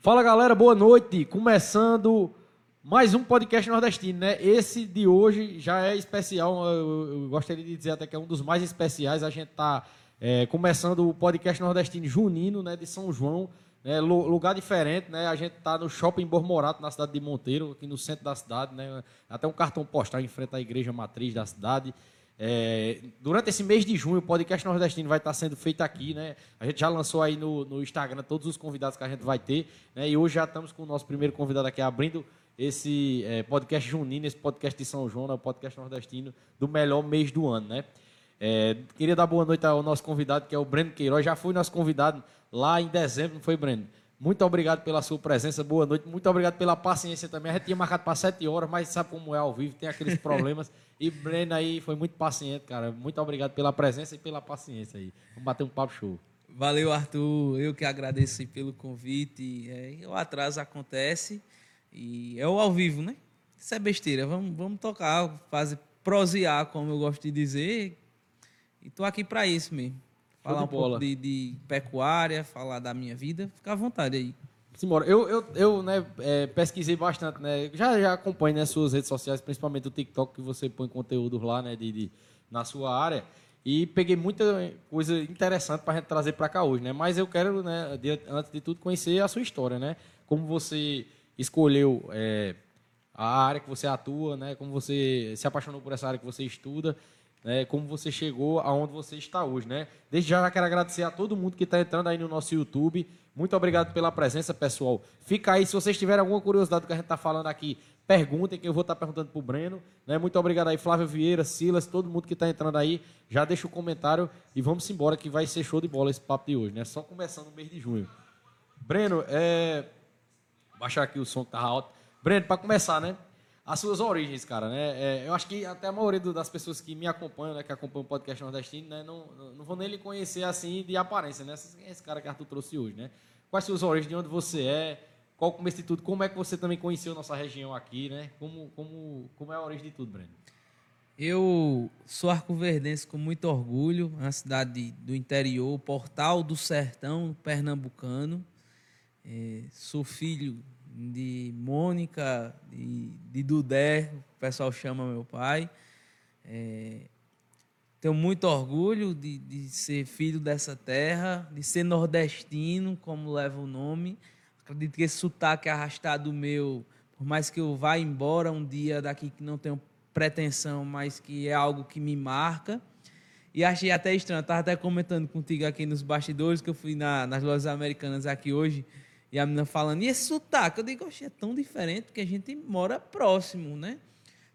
Fala galera, boa noite. Começando mais um podcast nordestino, né? Esse de hoje já é especial. Eu, gostaria de dizer até que é um dos mais especiais. A gente está é, começando o podcast nordestino junino, né? De São João, né? lugar diferente, né? A gente está no Shopping Bormorato, na cidade de Monteiro, aqui no centro da cidade, né? Até um cartão postal em frente à igreja matriz da cidade. É, durante esse mês de junho, o podcast nordestino vai estar sendo feito aqui, né? A gente já lançou aí no, no Instagram todos os convidados que a gente vai ter, né? E hoje já estamos com o nosso primeiro convidado aqui abrindo esse é, podcast junino, esse podcast de São João, né? o podcast nordestino do melhor mês do ano, né? É, queria dar boa noite ao nosso convidado, que é o Breno Queiroz. Já foi nosso convidado lá em dezembro, não foi, Breno? Muito obrigado pela sua presença, boa noite. Muito obrigado pela paciência também. A gente tinha marcado para sete horas, mas sabe como é ao vivo, tem aqueles problemas. e Breno aí foi muito paciente, cara. Muito obrigado pela presença e pela paciência aí. Vamos bater um papo show. Valeu, Arthur. Eu que agradeço pelo convite. É, o atraso acontece e é o ao vivo, né? Isso é besteira. Vamos, vamos tocar, fazer prosear, como eu gosto de dizer. E tô aqui para isso mesmo falar um pouco de, de, pecuária, falar da minha vida. Fica à vontade aí. Simbora. Eu, eu, eu né, é, pesquisei bastante, né? Já, já acompanho né, suas redes sociais, principalmente o TikTok, que você põe conteúdo lá, né, de, de na sua área. E peguei muita coisa interessante para a gente trazer para cá hoje, né? Mas eu quero, né, de, antes de tudo, conhecer a sua história, né? Como você escolheu é, a área que você atua, né? Como você se apaixonou por essa área que você estuda né, como você chegou aonde você está hoje, né? Desde já, quero agradecer a todo mundo que está entrando aí no nosso YouTube. Muito obrigado pela presença, pessoal. Fica aí, se vocês tiverem alguma curiosidade do que a gente está falando aqui, perguntem, que eu vou estar tá perguntando para o Breno. Né? Muito obrigado aí, Flávio Vieira, Silas, todo mundo que está entrando aí. Já deixa o comentário e vamos embora, que vai ser show de bola esse papo de hoje, né? Só começando no mês de junho. Breno, é... baixar aqui o som que tá alto. Breno, para começar, né? As suas origens, cara, né? É, eu acho que até a maioria das pessoas que me acompanham, né, que acompanham o podcast nordestino, né, não, não vão nem lhe conhecer assim de aparência, né? Esse, esse cara que Arthur trouxe hoje, né? Quais suas origens, de onde você é, qual o começo de tudo, como é que você também conheceu nossa região aqui, né? Como, como, como é a origem de tudo, Breno? Eu sou arcoverdense com muito orgulho, uma cidade do interior, portal do sertão pernambucano. É, sou filho de Mônica, de, de Dudé, o pessoal chama meu pai. É, tenho muito orgulho de, de ser filho dessa terra, de ser nordestino, como leva o nome. Acredito que esse sotaque arrastado meu, por mais que eu vá embora um dia daqui que não tenho pretensão, mas que é algo que me marca. E achei até estranho, estava até comentando contigo aqui nos bastidores, que eu fui na, nas lojas americanas aqui hoje, e a menina falando, e esse sotaque? Eu digo, oxe, é tão diferente porque a gente mora próximo, né?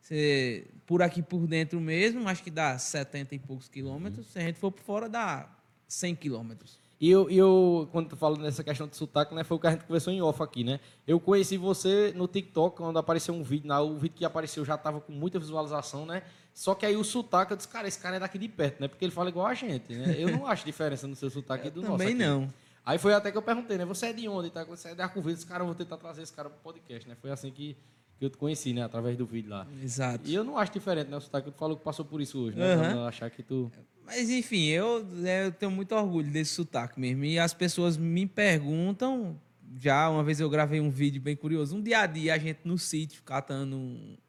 Você, por aqui por dentro mesmo, acho que dá 70 e poucos quilômetros. Se a gente for por fora, dá 100 quilômetros. E eu, eu, quando tu fala nessa questão de sotaque, né, foi o que a gente conversou em off aqui, né? Eu conheci você no TikTok, quando apareceu um vídeo, o vídeo que apareceu já estava com muita visualização, né? Só que aí o sotaque, eu disse, cara, esse cara é daqui de perto, né? Porque ele fala igual a gente, né? Eu não acho diferença no seu sotaque eu do também nosso. Também não. Aí foi até que eu perguntei, né? Você é de onde? Tá? Você é da Arco Esse cara, eu vou tentar trazer esse cara pro podcast, né? Foi assim que, que eu te conheci, né? Através do vídeo lá. Exato. E eu não acho diferente, né? O sotaque, tu falou que passou por isso hoje, né? Uhum. achar que tu... Mas, enfim, eu, né, eu tenho muito orgulho desse sotaque mesmo. E as pessoas me perguntam... Já uma vez eu gravei um vídeo bem curioso. Um dia a dia, a gente no sítio, catando...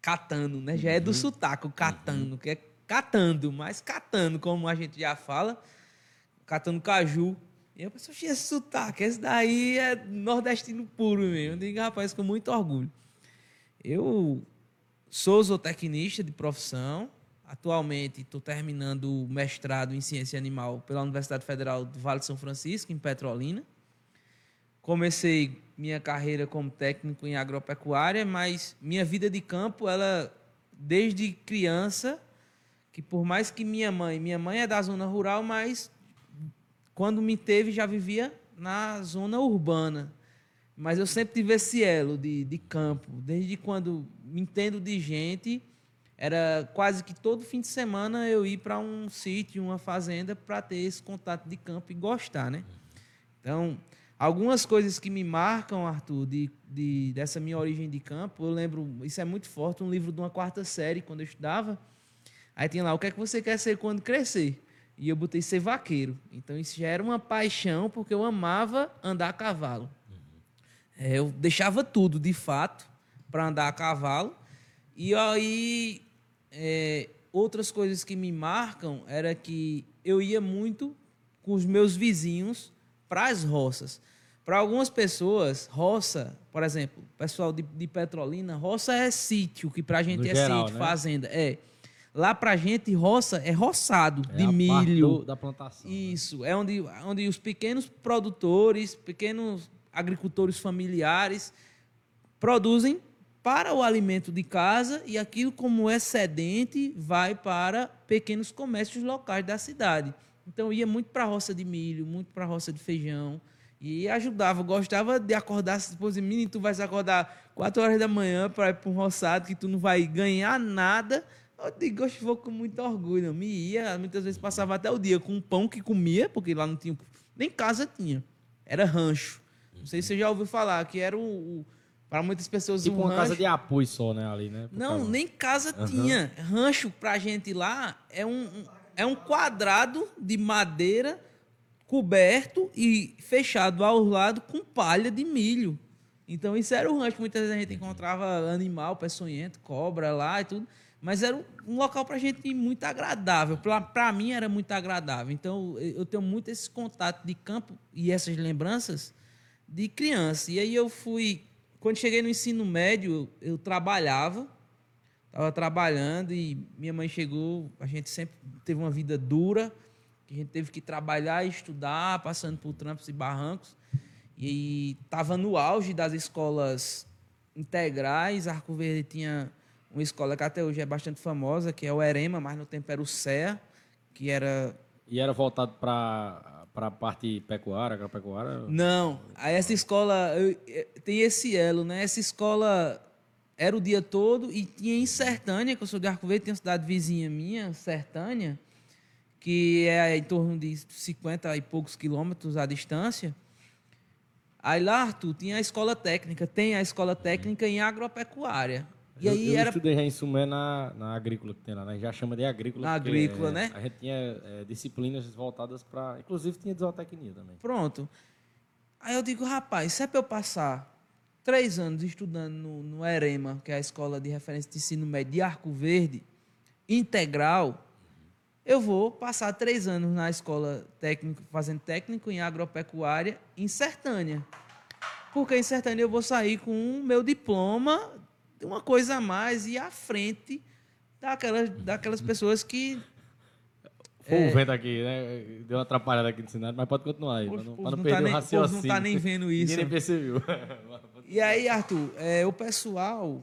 Catando, né? Já é do uhum. sotaque, o catando, uhum. que é catando, mas catando, como a gente já fala. Catando caju. E eu pensei, esse sotaque, esse daí é nordestino puro mesmo. Eu digo, rapaz, com muito orgulho. Eu sou zootecnista de profissão. Atualmente estou terminando o mestrado em ciência animal pela Universidade Federal do Vale de São Francisco, em Petrolina. Comecei minha carreira como técnico em agropecuária, mas minha vida de campo, ela desde criança, que por mais que minha mãe, minha mãe é da zona rural, mas quando me teve, já vivia na zona urbana. Mas eu sempre tive esse elo de, de campo. Desde quando me entendo de gente, era quase que todo fim de semana eu ir para um sítio, uma fazenda, para ter esse contato de campo e gostar, né? Então, algumas coisas que me marcam, Arthur, de, de, dessa minha origem de campo, eu lembro, isso é muito forte, um livro de uma quarta série, quando eu estudava. Aí tinha lá, o que é que você quer ser quando crescer? E eu botei ser vaqueiro. Então isso já era uma paixão, porque eu amava andar a cavalo. Uhum. Eu deixava tudo, de fato, para andar a cavalo. E aí, é, outras coisas que me marcam era que eu ia muito com os meus vizinhos para as roças. Para algumas pessoas, roça, por exemplo, pessoal de, de Petrolina, roça é sítio, que para a gente No é geral, sítio, né? fazenda. É. Lá para a gente, roça é roçado É de milho. do- da plantação. né? Isso, é onde, onde os pequenos produtores, pequenos agricultores familiares produzem para o alimento de casa e aquilo como excedente vai para pequenos comércios locais da cidade. Então ia muito para a roça de milho, muito para a roça de feijão e ajudava, gostava de acordar, se fosse menino, tu vais acordar 4 horas da manhã para ir para um roçado que tu não vai ganhar nada. Eu digo, eu vou com muito orgulho, eu me ia, muitas vezes passava até o dia com um pão que comia, porque lá não tinha, nem casa tinha, era rancho. Não sei se você já ouviu falar, que era o, o- para muitas pessoas Tipo um uma rancho. casa de apoio só, né, ali, né? Não, causa- nem casa tinha. Rancho pra gente lá é um, um- é um quadrado de madeira coberto e fechado ao lado com palha de milho. Então isso era o rancho. Muitas vezes a gente encontrava animal peçonhento, cobra lá e tudo. Mas era um- local pra gente muito agradável. Pra mim era muito agradável. Então eu eu tenho muito esse contato de campo e essas lembranças de criança. E aí eu fui. Quando cheguei no ensino médio, eu, eu trabalhava. Estava trabalhando e minha mãe chegou. A gente sempre teve uma vida dura, que a gente teve que trabalhar e estudar, passando por trampos e barrancos. E estava no auge das escolas integrais. Arco Verde tinha uma escola que até hoje é bastante famosa, que é o Erema, mas no tempo era o CEA, que era E era voltado para a parte pecuária, agropecuária? Não, aí essa escola eu- eu- tem esse elo, né? Essa escola era o dia todo e tinha em Sertânia, que eu sou de Arco Verde, tem uma cidade vizinha minha, Sertânia, que é em torno de 50 e poucos quilômetros a distância. Aí lá, Arthur, tinha a escola técnica, tem a escola técnica em agropecuária. E eu, aí eu era estudei já em Sumé na, na agrícola que tem lá, né? Já chama de agrícola. Na agrícola, é, né? A gente tinha é, disciplinas voltadas para... Inclusive tinha zootecnia também. Pronto. Aí eu digo, rapaz, se é para eu passar três anos estudando no, no EREMA, que é a escola de referência de ensino médio de Arco Verde, integral, eu vou passar três anos na escola técnico, fazendo técnico em agropecuária em Sertânia. Porque em Sertânia eu vou sair com o meu diploma de uma coisa a mais e à frente daquelas, daquelas pessoas que Foi É. o vento aqui, né? Deu uma atrapalhada aqui no cenário, mas pode continuar aí. O Pra não, povo não não perder tá nem- o o povo raciocínio. não tá nem vendo isso. Ninguém nem percebeu. E aí, Arthur, é, o pessoal.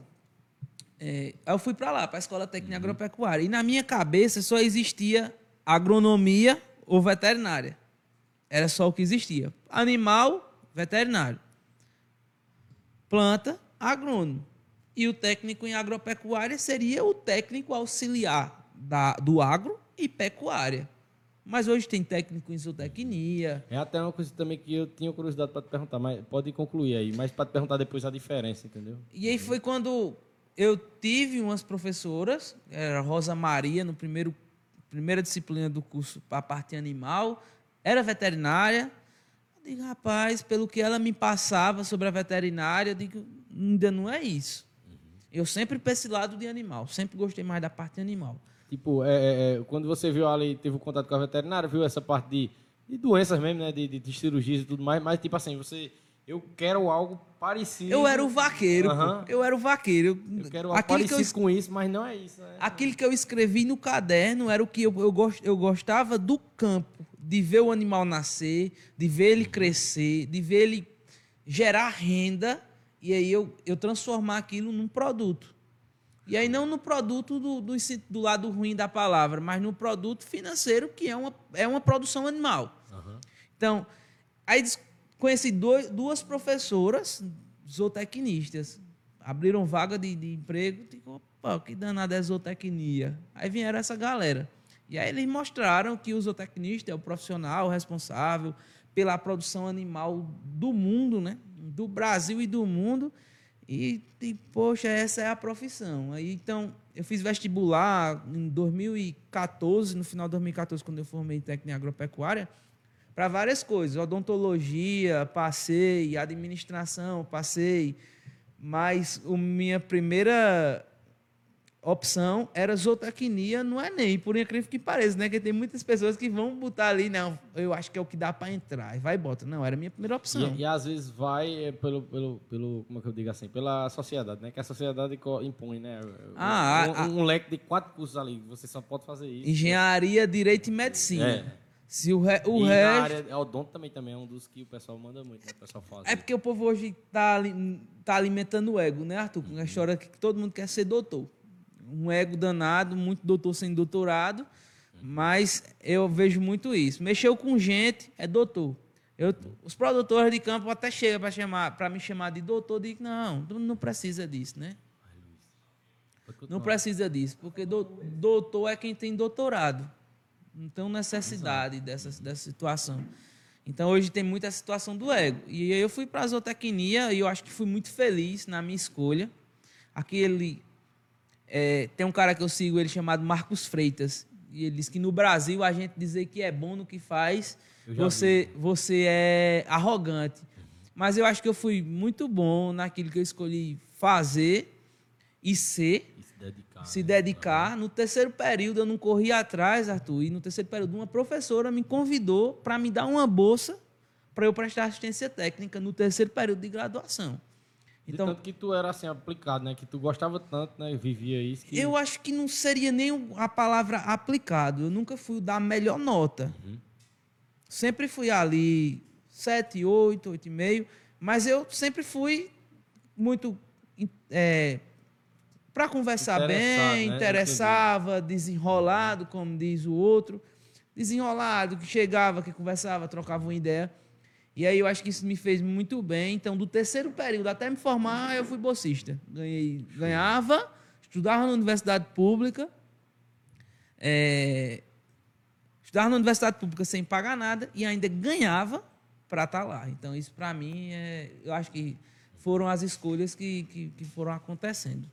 é, eu fui para lá, para a Escola Técnica Agropecuária. E na minha cabeça só existia agronomia ou veterinária. Era só o que existia. Animal, veterinário. Planta, agrônomo. E o técnico em agropecuária seria o técnico auxiliar da, do agro e pecuária. Mas hoje tem técnico em zootecnia, É até uma coisa também que eu tinha curiosidade para te perguntar, mas pode concluir aí, mas para te perguntar depois a diferença, entendeu? E aí foi quando eu tive umas professoras, era Rosa Maria, no primeiro primeira disciplina do curso para a parte animal, era veterinária. Eu digo, rapaz, pelo que ela me passava sobre a veterinária, eu digo, ainda não é isso. Eu sempre para esse lado de animal, sempre gostei mais da parte animal. Tipo, é, é, é, quando você viu ali, teve o contato com a veterinária, viu essa parte de, de doenças mesmo, né? De, de, de cirurgias e tudo mais, mas tipo assim, você. Eu quero algo parecido. Eu era o vaqueiro. Aham. eu era o vaqueiro. Eu quero algo Aquilo que eu parecido com isso, mas não é isso, né? Aquilo que eu escrevi no caderno era o que eu, eu, gos- eu gostava do campo, de ver o animal nascer, de ver ele crescer, de ver ele gerar renda e aí eu, eu transformar aquilo num produto. E aí não no produto do, do, do lado ruim da palavra, mas no produto financeiro, que é uma, é uma produção animal. Então, aí conheci dois, duas professoras zootecnistas. Abriram vaga de, de emprego. Digo, opa, que danada é zootecnia? Aí vieram essa galera. E aí eles mostraram que o zootecnista é o profissional responsável pela produção animal do mundo, né? Do Brasil e do mundo. E, e, poxa, essa é a profissão. Aí, então, eu fiz vestibular em 2014, no final de 2014, quando eu formei em técnica em agropecuária, para várias coisas, odontologia, passei, administração, passei, mas a minha primeira opção era zootecnia no Enem, por incrível que pareça, né? Que tem muitas pessoas que vão botar ali, não, eu acho que é o que dá para entrar, e vai e bota. Não, era a minha primeira opção. E, e às vezes vai é, pelo, pelo, pelo, como é que eu digo assim, pela sociedade, né? Que a sociedade impõe, né? Ah, um, a, um, leque de quatro cursos ali, você só pode fazer isso. Engenharia, Direito e Medicina. É. Se o, re, o e resto... na área, é, odonto também, também é um dos que o pessoal manda muito, né? O pessoal fala. É porque o povo hoje tá, tá alimentando o ego, né, Arthur? Com a história que todo mundo quer ser doutor. Um ego danado, muito doutor sem doutorado, mas eu vejo muito isso. Mexeu com gente, é doutor. Eu, os produtores de campo até chegam para chamar, para me chamar de doutor, digo, não, não precisa disso, né? Não precisa disso, porque doutor é quem tem doutorado. Não tem necessidade dessa, dessa situação. Então hoje tem muita situação do ego. E aí eu fui para a zootecnia e eu acho que fui muito feliz na minha escolha. Aquele é, tem um cara que eu sigo ele chamado Marcos Freitas e ele diz que no Brasil a gente dizer que é bom no que faz, você você é arrogante. Mas eu acho que eu fui muito bom naquilo que eu escolhi fazer e ser dedicar. Se dedicar. Né? No terceiro período, eu não corri atrás, Arthur, e no terceiro período, uma professora me convidou para me dar uma bolsa para eu prestar assistência técnica no terceiro período de graduação. Então, de tanto que tu era assim aplicado, né? Que tu gostava tanto, né? Vivia isso. Que... Eu acho que não seria nem a palavra aplicado. Eu nunca fui dar a melhor nota. Uhum. Sempre fui ali 7, 8, 8,5. Mas eu sempre fui muito é, para conversar bem, né? interessava, desenrolado, como diz o outro. Desenrolado, que chegava, que conversava, trocava uma ideia. E aí eu acho que isso me fez muito bem. Então, do terceiro período até me formar, eu fui bolsista. Ganhei, ganhava, estudava na universidade pública. É, estudava na universidade pública sem pagar nada e ainda ganhava para estar tá lá. Então, isso para mim, é, eu acho que foram as escolhas que, que, que foram acontecendo.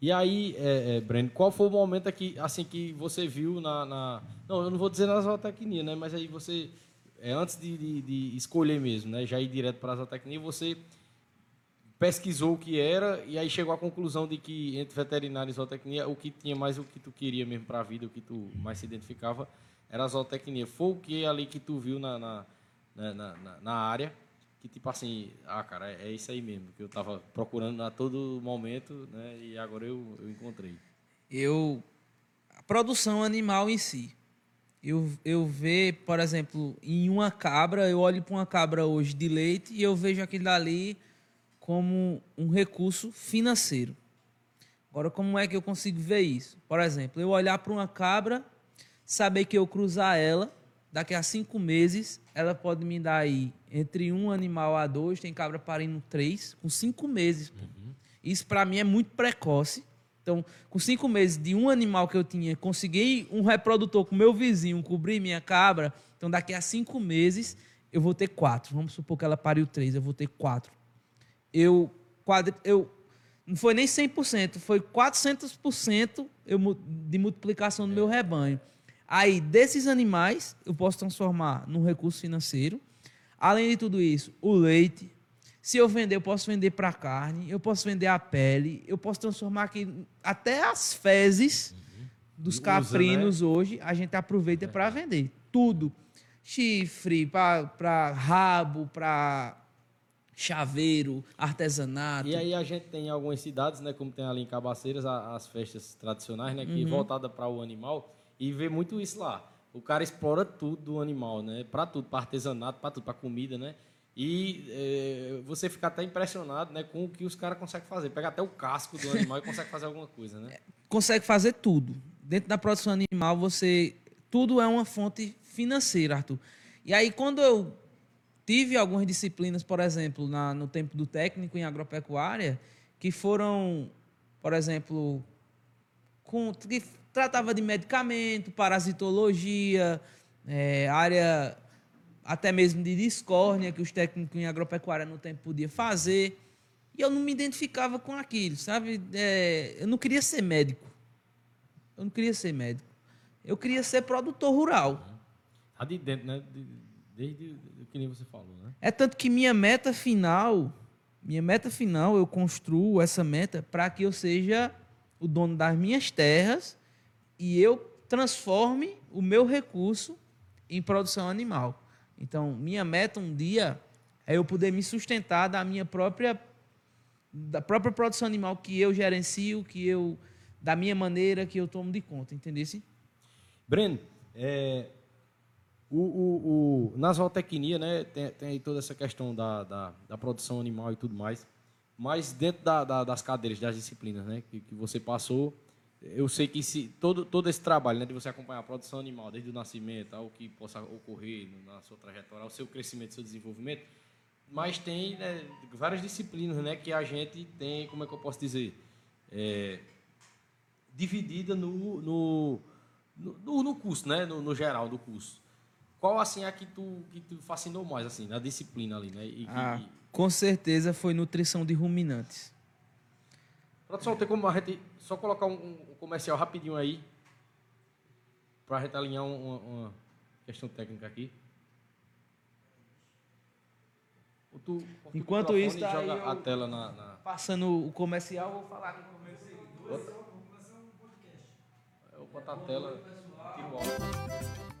E aí, é, é, Breno, qual foi o momento aqui, assim, que você viu na, na... Não, eu não vou dizer na zootecnia, né? Mas aí você, é, antes de, de, de, escolher mesmo, né? Já ir direto para a zootecnia, você pesquisou o que era e aí chegou à conclusão de que entre veterinária e zootecnia, o que tinha mais o que tu queria mesmo para a vida, o que tu mais se identificava, era a zootecnia. Foi o que ali que tu viu na, na, na, na, na área que tipo assim, ah, cara, é, é isso aí mesmo, que eu estava procurando a todo momento, né? E agora eu, eu encontrei. Eu a produção animal em si. Eu, eu ver, por exemplo, em uma cabra, eu olho para uma cabra hoje de leite e eu vejo aquilo ali como um recurso financeiro. Agora, como é que eu consigo ver isso? Por exemplo, eu olhar para uma cabra, saber que eu cruzar ela, daqui a cinco meses, ela pode me dar aí entre um animal a dois, tem cabra parindo três, com cinco meses. Uhum. Isso para mim é muito precoce. Então, com cinco meses de um animal que eu tinha, consegui um reprodutor com meu vizinho cobrir minha cabra. Então, daqui a cinco meses, eu vou ter quatro. Vamos supor que ela pariu três, eu vou ter quatro. Eu, eu não foi nem 100%, foi 400% eu, de multiplicação do meu rebanho. Aí, desses animais, eu posso transformar num recurso financeiro. Além de tudo isso, o leite. Se eu vender, eu posso vender para carne, eu posso vender a pele, eu posso transformar aqui até as fezes uhum. dos caprinos Usa, né? hoje, a gente aproveita é. para vender. Tudo. Chifre, para rabo, para chaveiro, artesanato. E aí a gente tem algumas cidades, né, como tem ali em Cabaceiras, as festas tradicionais, né, que uhum. voltada para o animal e vê muito isso lá. O cara explora tudo do animal, né? Para tudo, para artesanato, para tudo, para comida, né? E é, você fica até impressionado né, com o que os caras conseguem fazer. Pega até o casco do animal e consegue fazer alguma coisa, né? Consegue fazer tudo. Dentro da produção animal, você. Tudo é uma fonte financeira, Arthur. E aí, quando eu tive algumas disciplinas, por exemplo, na, no tempo do técnico em agropecuária, que foram, por exemplo, com, que tratava de medicamento, parasitologia, é, área até mesmo de discórnia que os técnicos em agropecuária no tempo podiam fazer. E eu não me identificava com aquilo, sabe? É, eu não queria ser médico. Eu não queria ser médico. Eu queria ser produtor rural. Tá de dentro, né? Desde o que nem você falou, né? É tanto que minha meta final, minha meta final, eu construo essa meta para que eu seja o dono das minhas terras e eu transforme o meu recurso em produção animal. Então, minha meta um dia é eu poder me sustentar da minha própria da própria produção animal que eu gerencio, que eu da minha maneira que eu tomo de conta, entendeu? Breno, é, o, o, o, na zootecnia, né, tem, tem toda essa questão da, da, da, produção animal e tudo mais, mas dentro da, da, das cadeiras, das disciplinas né, que, que você passou, eu sei que se, todo, todo esse trabalho né, de você acompanhar a produção animal, desde o nascimento ao que possa ocorrer na sua trajetória, ao seu crescimento, seu desenvolvimento, mas tem né, várias disciplinas né, que a gente tem, como é que eu posso dizer, é, dividida no, no, no, no, curso, né, no, no, geral do curso. Qual assim é a que tu, que tu fascinou mais assim, na disciplina ali, né? E, ah, e... Com certeza foi nutrição de ruminantes. Produção, tem como a gente só colocar um, um comercial rapidinho aí para a gente alinhar uma, uma, questão técnica aqui. Tu, Enquanto isso, tá joga a tela na, na, Passando o comercial, vou falar aqui com meus seguidores. Eu vou botar a tela, tiro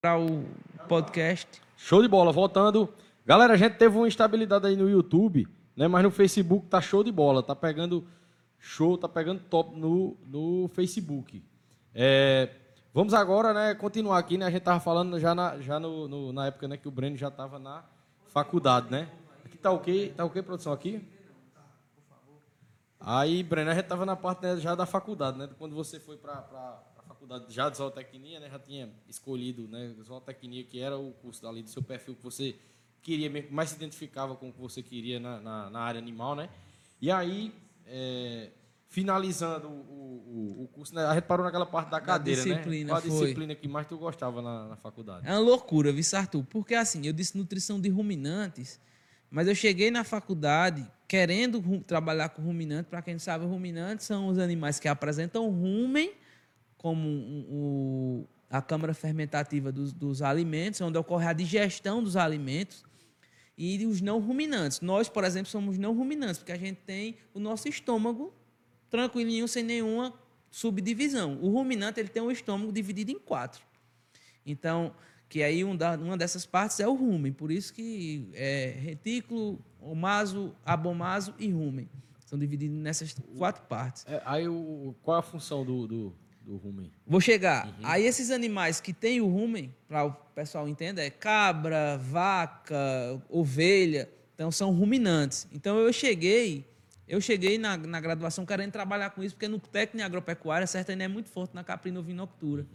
para o podcast. Show de bola, voltando. Galera, a gente teve uma instabilidade aí no YouTube, né? Mas no Facebook tá show de bola, tá pegando show, tá pegando top no, no Facebook. É, vamos agora, né, continuar aqui, né? A gente tava falando já na, já no, no- na época, né, que o Breno já tava na faculdade, né? Aqui tá ok, tá ok, produção aqui? Aí, Breno, a gente tava na parte né, já da faculdade, né? Quando você foi para faculdade já de zootecnia, né? Já tinha escolhido, né? Zootecnia, que era o curso dali do seu perfil que você queria, mais se identificava com o que você queria na, na, na área animal, né? E aí, é, finalizando o, o, o curso, né? A gente parou naquela parte da cadeira, disciplina, né? Qual a foi. disciplina que mais tu gostava na, na faculdade? É uma loucura, viu, Arthur? Porque assim, eu disse nutrição de ruminantes, mas eu cheguei na faculdade querendo trabalhar com ruminante. Para quem não sabe, ruminantes são os animais que apresentam rumen, como o- a câmara fermentativa dos, dos alimentos, onde ocorre a digestão dos alimentos, e os não ruminantes. Nós, por exemplo, somos não ruminantes, porque a gente tem o nosso estômago tranquilinho, sem nenhuma subdivisão. O ruminante ele tem o estômago dividido em quatro. Então, que aí um da- uma dessas partes é o rumen. Por isso que é retículo, omaso, abomaso e rumen. São divididos nessas quatro partes. É, aí, o, qual é a função do, do, do rumen? Vou chegar. Aí esses animais que têm o rumen, para o pessoal entender, é cabra, vaca, ovelha, então são ruminantes. Então eu cheguei, eu cheguei na, na graduação querendo trabalhar com isso, porque no técnico em agropecuária, certo, ainda é muito forte na caprina ovinoctura.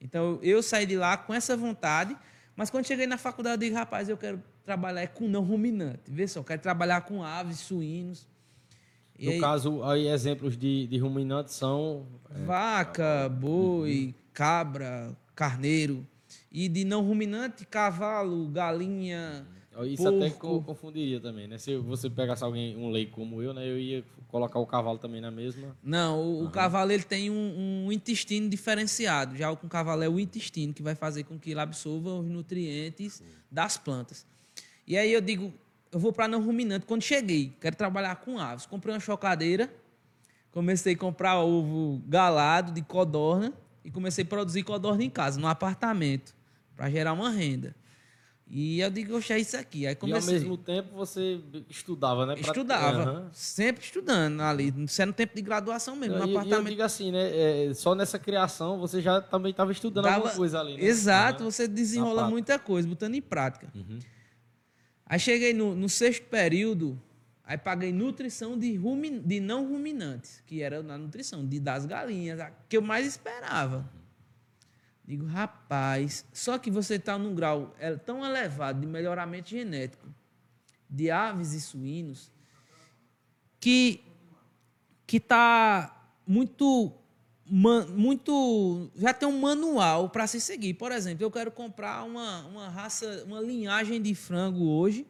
Então eu saí de lá com essa vontade, mas quando cheguei na faculdade eu digo, rapaz, eu quero trabalhar com não ruminante. Vê só, eu quero trabalhar com aves, suínos. E No aí- caso, aí exemplos de, de ruminantes são Vaca, boi, cabra, carneiro. E de não ruminante, cavalo, galinha. Isso até porco. co- confundiria também, né? Se você pegasse alguém, um leigo como eu, né? Eu ia colocar o cavalo também na mesma. Não, o, o cavalo ele tem um, um intestino diferenciado. Já o com o cavalo é o intestino que vai fazer com que ele absorva os nutrientes das plantas. E aí eu digo, eu vou para não ruminante. Quando cheguei, quero trabalhar com aves. Comprei uma chocadeira, comecei a comprar ovo galado de codorna e comecei a produzir codorna em casa, no apartamento, para gerar uma renda. E eu digo, oxe, é isso aqui. Aí E ao comecei. mesmo tempo você estudava, né? Estudava, Aham. sempre estudando ali, sendo tempo de graduação mesmo, no E- E eu apartamento. digo assim, né? é, só nessa criação você já também estava estudando Dava- alguma coisa ali, né? Exato, Aham. você desenrola muita coisa, botando em prática. Uhum. Aí cheguei no, no sexto período, aí paguei nutrição de, rumi, de não ruminantes, que era na nutrição de, das galinhas, a que eu mais esperava. Digo, rapaz, só que você está num grau é, tão elevado de melhoramento genético de aves e suínos que que está muito muito já tem um manual para se seguir. Por exemplo, eu quero comprar uma, uma raça, uma linhagem de frango hoje.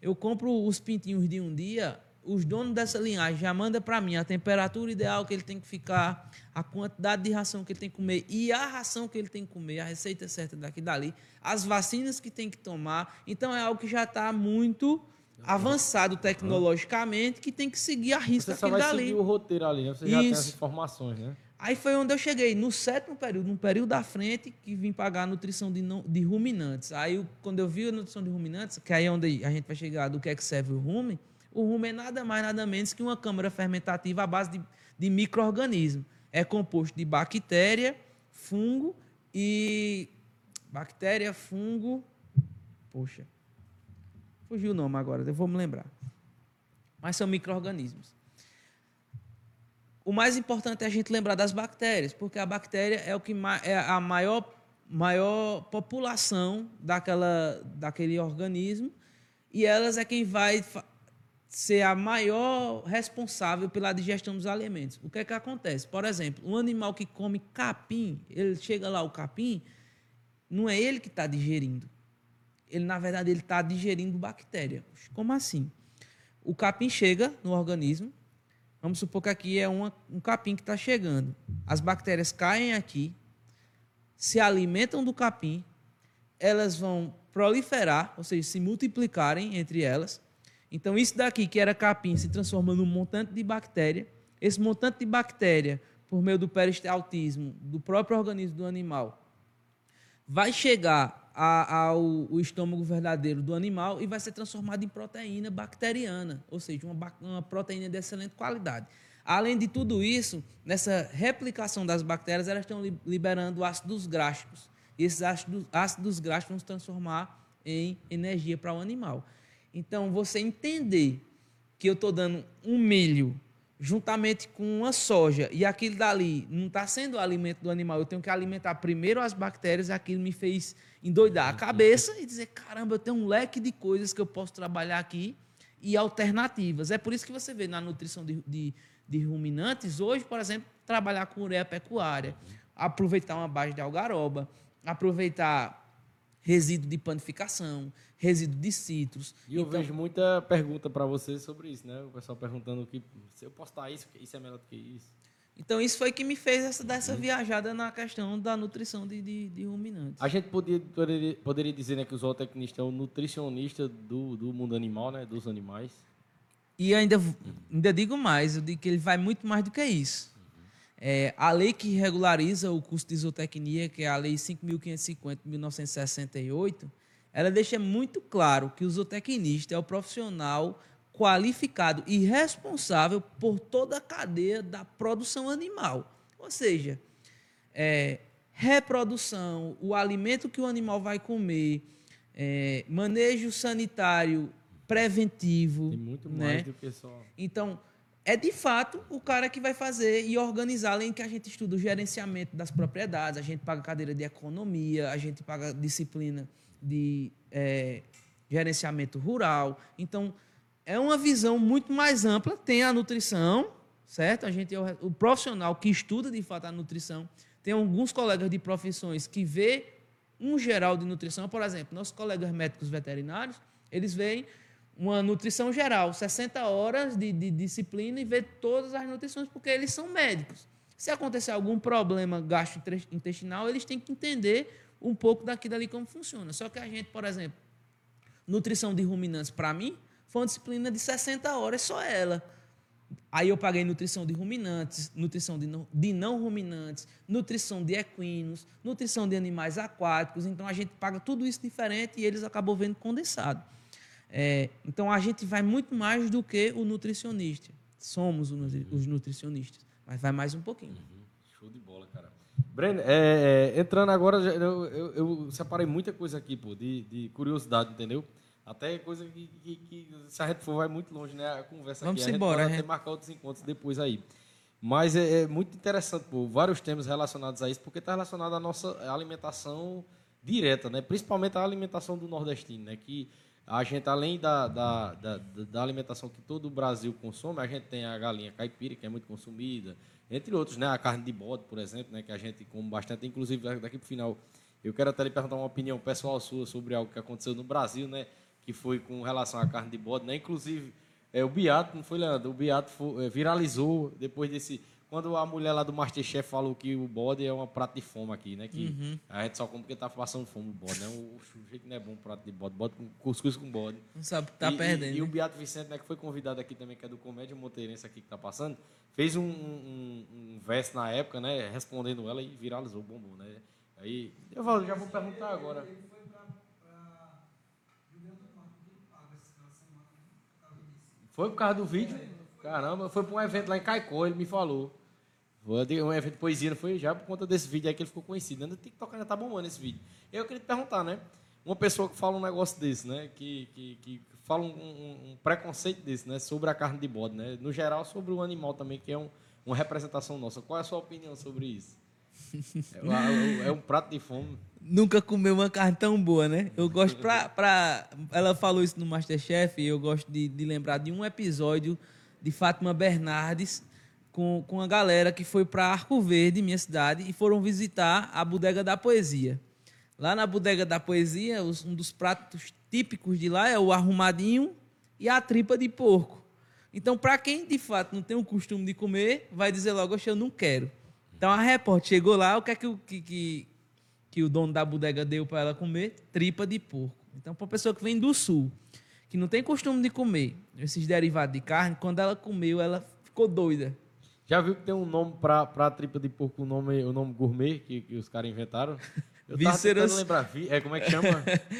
Eu compro os pintinhos de um dia, os donos dessa linhagem já mandam para mim a temperatura ideal que ele tem que ficar, a quantidade de ração que ele tem que comer e a ração que ele tem que comer, a receita certa daqui e dali, as vacinas que tem que tomar. Então é algo que já está muito avançado tecnologicamente que tem que seguir a risca Você só vai dali. seguir o roteiro ali, né? Você já tem as informações, né? Aí foi onde eu cheguei, no sétimo período, no período da frente, que vim pagar a nutrição de, não- de ruminantes. Aí, eu- quando eu vi a nutrição de ruminantes, que aí é onde a gente vai chegar do que é que serve o rumen, o rumen é nada mais, nada menos que uma câmara fermentativa à base de, de micro-organismo. É composto de bactéria, fungo e... Bactéria, fungo... Poxa, fugiu o nome agora, eu vou me lembrar. Mas são micro-organismos. O mais importante é a gente lembrar das bactérias, porque a bactéria é o que é a maior, maior população daquela, daquele organismo e elas é quem vai ser a maior responsável pela digestão dos alimentos. O que é que acontece? Por exemplo, um animal que come capim, ele chega lá o capim, não é ele que está digerindo. Ele na verdade ele está digerindo bactéria. Como assim? O capim chega no organismo, Vamos supor que aqui é uma- um capim que está chegando. As bactérias caem aqui, se alimentam do capim, elas vão proliferar, ou seja, se multiplicarem entre elas. Então, isso daqui, que era capim, se transforma num montante de bactéria. Esse montante de bactéria, por meio do peristaltismo do próprio organismo do animal, vai chegar a- ao estômago verdadeiro do animal e vai ser transformado em proteína bacteriana, ou seja, uma, uma proteína de excelente qualidade. Além de tudo isso, nessa replicação das bactérias, elas estão li- liberando ácidos gráficos. E esses ácidos, ácidos gráficos vão se transformar em energia para o animal. Então, você entender que eu estou dando um milho juntamente com uma soja. E aquilo dali não está sendo o alimento do animal, eu tenho que alimentar primeiro as bactérias, aquilo me fez endoidar a cabeça e dizer, caramba, eu tenho um leque de coisas que eu posso trabalhar aqui e alternativas. É por isso que você vê na nutrição de, de, de ruminantes, hoje, por exemplo, trabalhar com ureia pecuária, aproveitar uma base de algaroba, aproveitar resíduo de panificação, resíduo de citros. E eu Então, vejo muita pergunta para você sobre isso, né? O pessoal perguntando que se eu postar isso, isso é melhor do que isso. Então, isso foi que me fez essa, dar essa viajada na questão da nutrição de, de, de ruminantes. A gente podia, poderia, poderia dizer né, que o zootecnista é o nutricionista do, do mundo animal, né? Dos animais. E ainda, ainda digo mais, eu digo que ele vai muito mais do que isso. É, a lei que regulariza o custo de zootecnia, que é a Lei 5.550 de 1968, ela deixa muito claro que o zootecnista é o profissional qualificado e responsável por toda a cadeia da produção animal. Ou seja, é, reprodução, o alimento que o animal vai comer, é, manejo sanitário preventivo. Tem muito né? mais do que só. Então, é de fato o cara que vai fazer e organizar, além que a gente estuda o gerenciamento das propriedades, a gente paga cadeira de economia, a gente paga disciplina de é, gerenciamento rural. Então, é uma visão muito mais ampla. Tem a nutrição, certo? A gente é o, o profissional que estuda de fato a nutrição. Tem alguns colegas de profissões que vê um geral de nutrição. Por exemplo, nossos colegas médicos veterinários, eles veem uma nutrição geral, 60 horas de, de disciplina e vê todas as nutrições, porque eles são médicos. Se acontecer algum problema gastrointestinal, eles têm que entender um pouco daqui dali como funciona. Só que a gente, por exemplo, nutrição de ruminantes, para mim, foi uma disciplina de 60 horas, só ela. Aí eu paguei nutrição de ruminantes, nutrição de não, de não ruminantes, nutrição de equinos, nutrição de animais aquáticos. Então a gente paga tudo isso diferente e eles acabam vendo condensado. É, então a gente vai muito mais do que o nutricionista. Somos os nutricionistas, mas vai mais um pouquinho. Show de bola, cara. Breno, é, é, entrando agora, eu, eu, eu separei muita coisa aqui, pô, de, de curiosidade, entendeu? Até coisa que, que, que, se a gente for, vai muito longe, né? A conversa Vamos aqui. A embora, gente pode a até marcar outros encontros depois aí. Mas é, é muito interessante, pô, vários temas relacionados a isso, porque está relacionado à nossa alimentação direta, né? Principalmente a alimentação do nordestino, né? Que a gente, além da, da, da, da alimentação que todo o Brasil consome, a gente tem a galinha caipira, que é muito consumida, entre outros, né? A carne de bode, por exemplo, né? Que a gente come bastante. Inclusive, daqui para o final, eu quero até lhe perguntar uma opinião pessoal sua sobre algo que aconteceu no Brasil, né? Que foi com relação à carne de bode, né? Inclusive, é, o Beato, não foi, Leandro? O Beato foi- é, viralizou depois desse... Quando a mulher lá do Masterchef falou que o bode é uma prato de fome aqui, né? Que a gente só come porque tá passando fome o bode, né? O, o jeito não é bom prato de bode. Bode com cuscuz com bode. Não sabe o que tá E- e- perdendo. E, o né? Beato Vicente, né, que foi convidado aqui também, que é do Comédia Monteirense aqui que tá passando, fez um, um, um verso na época, né? Respondendo ela e viralizou, bombou, né? Aí, eu falo, já vou perguntar agora. Foi por causa do vídeo? Caramba, foi para um evento lá em Caicó, ele me falou. Um evento de poesia, não foi já por conta desse vídeo aí que ele ficou conhecido. Ainda tem que tocar, ainda tá bombando esse vídeo. Eu queria te perguntar, né? Uma pessoa que fala um negócio desse, né? Que, que, que fala um, um- um preconceito desse, né? Sobre a carne de bode, né? No geral, sobre o animal também, que é um, uma representação nossa. Qual é a sua opinião sobre isso? É, é um prato de fome. Nunca comeu uma carne tão boa, né? Eu gosto pra, pra. Ela falou isso no Masterchef e eu gosto de, de lembrar de um episódio de Fátima Bernardes com, com a galera que foi para Arco Verde, minha cidade, e foram visitar a Bodega da Poesia. Lá na Bodega da Poesia, os- um dos pratos típicos de lá é o arrumadinho e a tripa de porco. Então, para quem de fato não tem o costume de comer, vai dizer logo, "Oxe, eu não quero. Então a repórter chegou lá, o que é que, que, que, que o dono da bodega deu para ela comer? Tripa de porco. Então, para uma pessoa que vem do sul, que não tem costume de comer esses derivados de carne, quando ela comeu, ela ficou doida. Já viu que tem um nome para a tripa de porco, o nome, o nome gourmet que, que os caras inventaram? Eu tava Vísceras- tentando lembrar. É, como é que chama?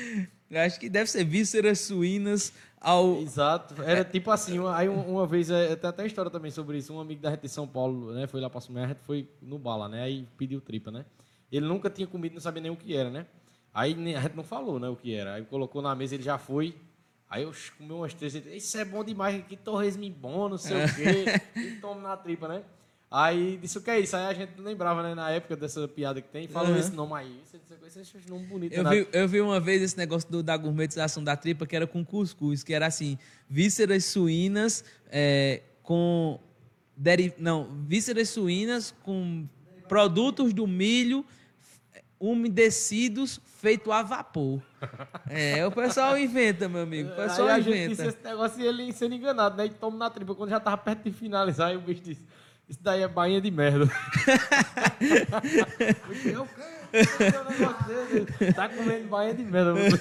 Acho que deve ser vísceras suínas ao. Exato. Era tipo assim, uma- aí uma, vez, é, tem até história também sobre isso, um amigo da gente de São Paulo, né, foi lá pra Sumé, a gente foi no bala, né, aí pediu tripa, né. Ele nunca tinha comido, não sabia nem o que era, né. Aí nem- a gente não falou, né, o que era. Aí colocou na mesa, ele já foi. Aí eu comi umas três, isso é bom demais, que torresmo bom, não sei o quê, e toma na tripa, né. Aí disse o que é isso? Aí a gente lembrava, né, na época dessa piada que tem, falou Uhum. esse nome aí, esse esse nome bonito. Eu nada. vi, eu vi uma vez esse negócio do- da gourmetização da tripa que era com cuscuz, que era assim, vísceras suínas é, com. deri- não, vísceras suínas com produtos do milho umedecidos feito a vapor. É, o pessoal inventa, meu amigo. O pessoal aí a gente disse inventa. esse negócio e ele sendo enganado, né? E toma na tripa. Quando já tava perto de finalizar, aí o bicho disse: Isso daí é bainha de merda. bicho, eu. Tá comendo bainha de merda. meu.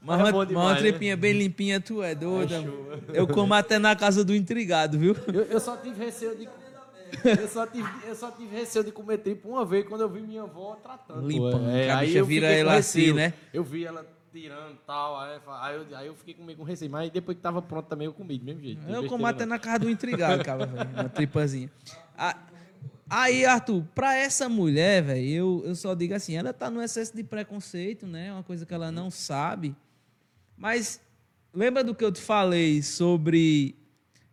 Mas é mas demais, uma né? tripinha bem limpinha, tu é doida. É eu como até na casa do intrigado, viu? Eu, eu só tive receio de. Eu só, tive, eu só tive receio de comer tripa uma vez quando eu vi minha avó tratando. Limpando, É, aí bicha eu vira ela assim, né? Eu vi ela tirando e tal. Aí, aí, eu, aí eu fiquei comigo com receio. Mas depois que tava pronto também eu comi do mesmo jeito. Eu como até na casa do intrigado, cara, velho. Uma tripazinha. Ah, Aí, Arthur, pra essa mulher, velho, eu, eu só digo assim, ela tá no excesso de preconceito, né? Uma coisa que ela não sabe. Mas lembra do que eu te falei sobre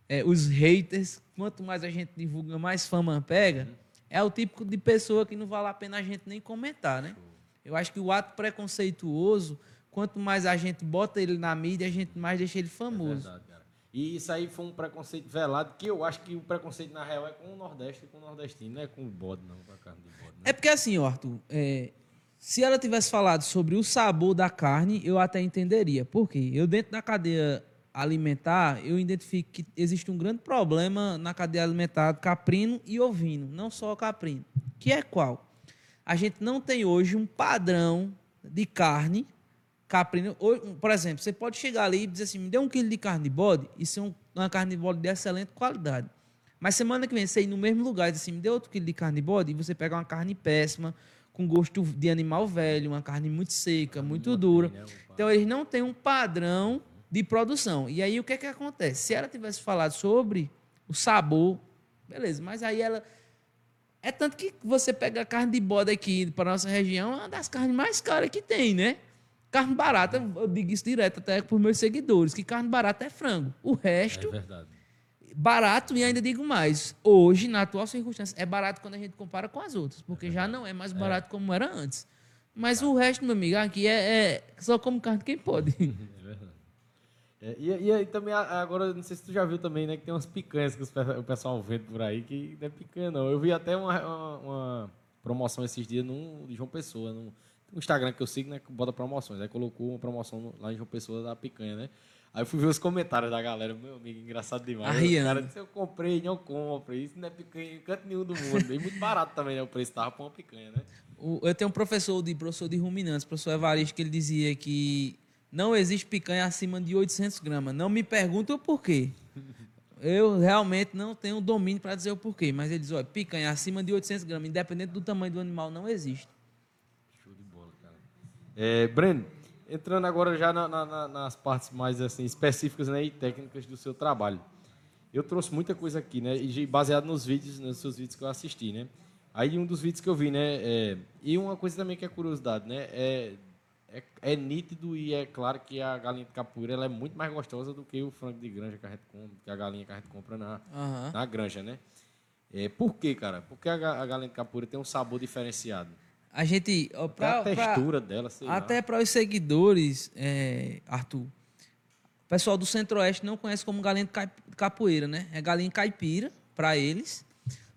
é, os haters? Quanto mais a gente divulga, mais fama pega. É o típico de pessoa que não vale a pena a gente nem comentar, né? Eu acho que o ato preconceituoso, quanto mais a gente bota ele na mídia, a gente mais deixa ele famoso. Verdade, cara. E isso aí foi um preconceito velado, que eu acho que o preconceito, na real, é com o Nordeste e com o nordestino, não é com o bode, não, com a carne de bode. Né? É porque assim, ó, Arthur, é, se ela tivesse falado sobre o sabor da carne, eu até entenderia. Por quê? Eu, dentro da cadeia alimentar, eu identifico que existe um grande problema na cadeia alimentar caprino e ovino, não só caprino. Que é qual? A gente não tem hoje um padrão de carne caprino. Por exemplo, você pode chegar ali e dizer assim, me dê um quilo de carne de bode, e ser um- uma carne de bode de excelente qualidade. Mas semana que vem você ir no mesmo lugar e dizer assim, me dê outro quilo de carne de bode, e você pegar uma carne péssima, com gosto de animal velho, uma carne muito seca, muito dura. né, Então eles não têm um padrão de produção. E aí o que é que acontece? Se ela tivesse falado sobre o sabor, beleza, mas aí ela é tanto que você pega a carne de bode aqui para nossa região, é uma das carnes mais caras que tem, né? Carne barata, eu digo isso direto até para os meus seguidores, que carne barata é frango. O resto, É verdade. barato e ainda digo mais. Hoje, na atual circunstância, é barato quando a gente compara com as outras, porque já não é mais barato como era antes. Mas o resto, meu amigo, aqui é, é só como carne quem pode. É e, e aí também, agora, não sei se tu já viu também, né, que tem umas picanhas que o pessoal vende por aí, que não é picanha, não. Eu vi até uma, uma, uma promoção esses dias num, de João Pessoa, no, no Instagram que eu sigo, né, que bota promoções. Aí colocou uma promoção lá em João Pessoa da picanha, né? Aí eu fui ver os comentários da galera, meu amigo, engraçado demais. O cara disse, eu comprei, não compro, isso não é picanha em canto nenhum do mundo. E muito barato também, né, o preço tava pra uma picanha, né? Eu tenho um professor de professor de ruminantes, professor Evaristo, que ele dizia que não existe picanha acima de 800 gramas. Não me pergunte o porquê. Eu realmente não tenho domínio para dizer o porquê, mas ele diz, olha, picanha acima de 800 gramas, independente do tamanho do animal, não existe. Show de bola, cara. É, Breno, entrando agora já na- na- nas partes mais assim, específicas né, e técnicas do seu trabalho. Eu trouxe muita coisa aqui, né? E baseado nos vídeos, nos seus vídeos que eu assisti, né? Aí um dos vídeos que eu vi, né? é- e uma coisa também que é curiosidade, né? É, é, é nítido e é claro que a galinha de capoeira ela é muito mais gostosa do que o frango de granja que a gente compra, que a galinha que a gente compra na, Aham. na granja, né? É, por quê, cara? Porque a, a galinha de capoeira tem um sabor diferenciado. A gente. ó, pra- a pra- textura dela, sei lá. Até para os seguidores, é, Arthur, o pessoal do Centro-Oeste não conhece como galinha de capoeira, né? É galinha caipira para eles.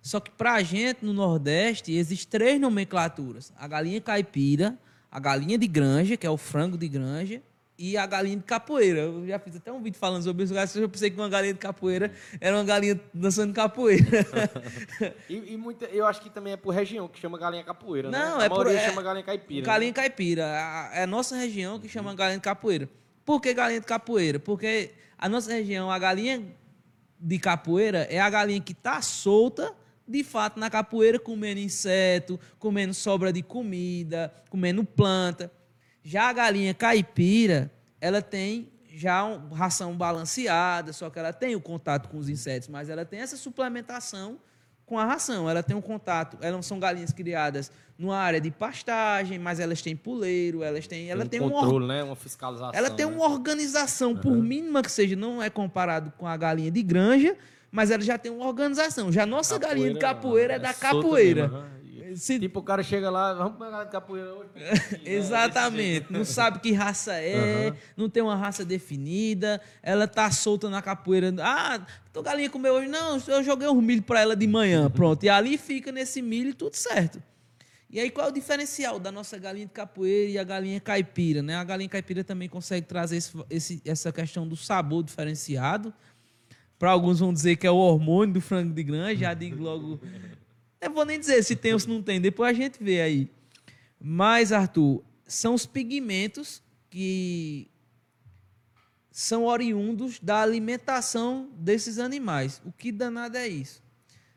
Só que para a gente, no Nordeste, existem três nomenclaturas: a galinha caipira, a galinha de granja, que é o frango de granja, e a galinha de capoeira. Eu já fiz até um vídeo falando sobre isso, eu pensei que uma galinha de capoeira era uma galinha dançando capoeira. E, e muita, eu acho que também é por região, que chama galinha capoeira, né? Não, A é por- é- chama galinha caipira. Galinha né? caipira. É a nossa região que chama galinha de capoeira. Por que galinha de capoeira? Porque a nossa região, a galinha de capoeira é a galinha que está solta de fato na capoeira comendo inseto, comendo sobra de comida, comendo planta. Já a galinha caipira, ela tem já uma ração balanceada, só que ela tem o contato com os insetos, mas ela tem essa suplementação com a ração. Ela tem um contato, elas são galinhas criadas numa área de pastagem, mas elas têm puleiro, elas têm, ela tem, um um controle, né? Uma fiscalização. ela tem né? uma organização, por mínima que seja, não é comparado com a galinha de granja, mas ela já tem uma organização. Já a nossa galinha de capoeira é da solta capoeira. mesmo, Se- Tipo, o cara chega lá, vamos pegar de capoeira hoje. Exatamente. Não sabe que raça é, Aham. não tem uma raça definida, ela tá solta na capoeira. Ah, tua galinha comeu hoje? Não, eu joguei um milho para ela de manhã, pronto. E ali fica nesse milho e tudo certo. E aí, qual é o diferencial da nossa galinha de capoeira e a galinha caipira? Né? A galinha caipira também consegue trazer esse- esse- essa questão do sabor diferenciado. Para alguns vão dizer que é o hormônio do frango de granja, já digo logo. Eu vou nem dizer se tem ou se não tem, depois a gente vê aí. Mas, Arthur, são os pigmentos que são oriundos da alimentação desses animais. O que danado é isso?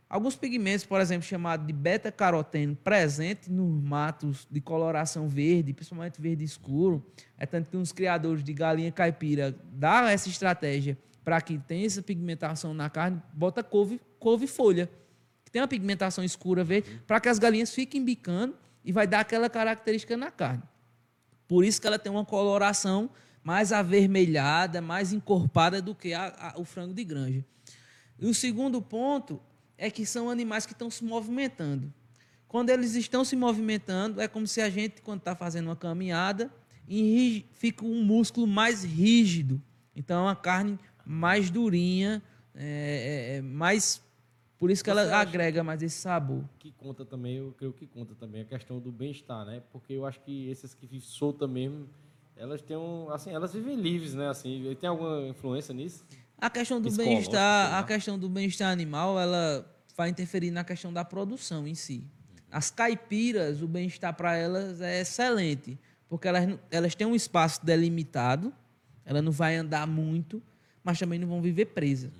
Alguns pigmentos, por exemplo, chamados de beta-caroteno, presente nos matos de coloração verde, principalmente verde escuro, é tanto que uns criadores de galinha caipira dão essa estratégia para que tenha essa pigmentação na carne, bota couve, couve-folha, que tem uma pigmentação escura verde, para que as galinhas fiquem bicando e vai dar aquela característica na carne. Por isso que ela tem uma coloração mais avermelhada, mais encorpada do que a- a- o frango de granja. E o segundo ponto é que são animais que estão se movimentando. Quando eles estão se movimentando, é como se a gente, quando está fazendo uma caminhada, fica um músculo mais rígido. Então, uma carne mais durinha, é, é- é mais. Por isso que ela Você acha- agrega mais esse sabor. que conta também, eu creio que conta também a questão do bem-estar, né? Porque eu acho que esses que vivem solta mesmo, elas têm um, assim, elas vivem livres, né? Assim, tem alguma influência nisso? A questão do bem-estar, a questão do bem-estar animal, ela vai interferir na questão da produção em si. As caipiras, o bem-estar para elas é excelente, porque elas, elas têm um espaço delimitado, ela não vai andar muito, mas também não vão viver presa.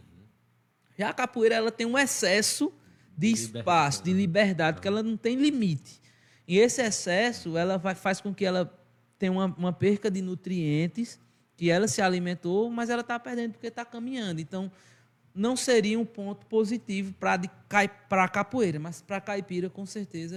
Já a capoeira, ela tem um excesso de espaço, de né? liberdade, porque ela não tem limite. E esse excesso, ela vai, faz com que ela tenha uma, uma perca de nutrientes, que ela se alimentou, mas ela está perdendo porque está caminhando. Então, não seria um ponto positivo para a capoeira, mas para a caipira, com certeza,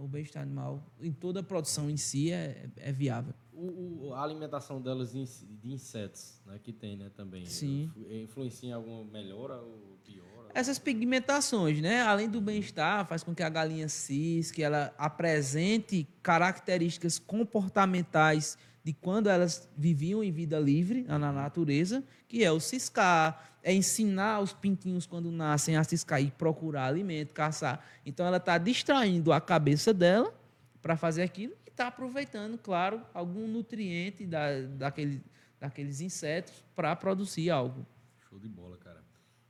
o bem-estar animal, em toda a produção em si, é, é viável. O, o- a alimentação delas de inse- de insetos, né? Que tem, né? Também. Sim. Influ- Influencia em alguma melhora ou piora? Essas pigmentações, né? Além do bem-estar, faz com que a galinha cisque ela apresente características comportamentais de quando elas viviam em vida livre na natureza, que é o ciscar, é ensinar os pintinhos quando nascem a ciscar e procurar alimento, caçar. Então ela está distraindo a cabeça dela para fazer aquilo e está aproveitando, claro, algum nutriente da, daquele, daqueles insetos para produzir algo. Show de bola, cara.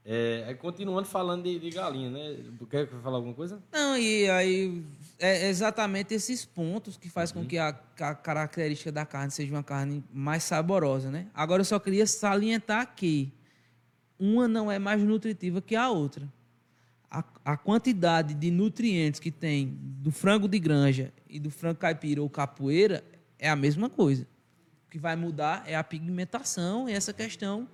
É, continuando falando de, de galinha, né? Quer falar alguma coisa? Não, e aí é exatamente esses pontos que faz com que a, a característica da carne seja uma carne mais saborosa, né? Agora eu só queria salientar que uma não é mais nutritiva que a outra. A, a quantidade de nutrientes que tem do frango de granja e do frango caipira ou capoeira é a mesma coisa. O que vai mudar é a pigmentação e essa questão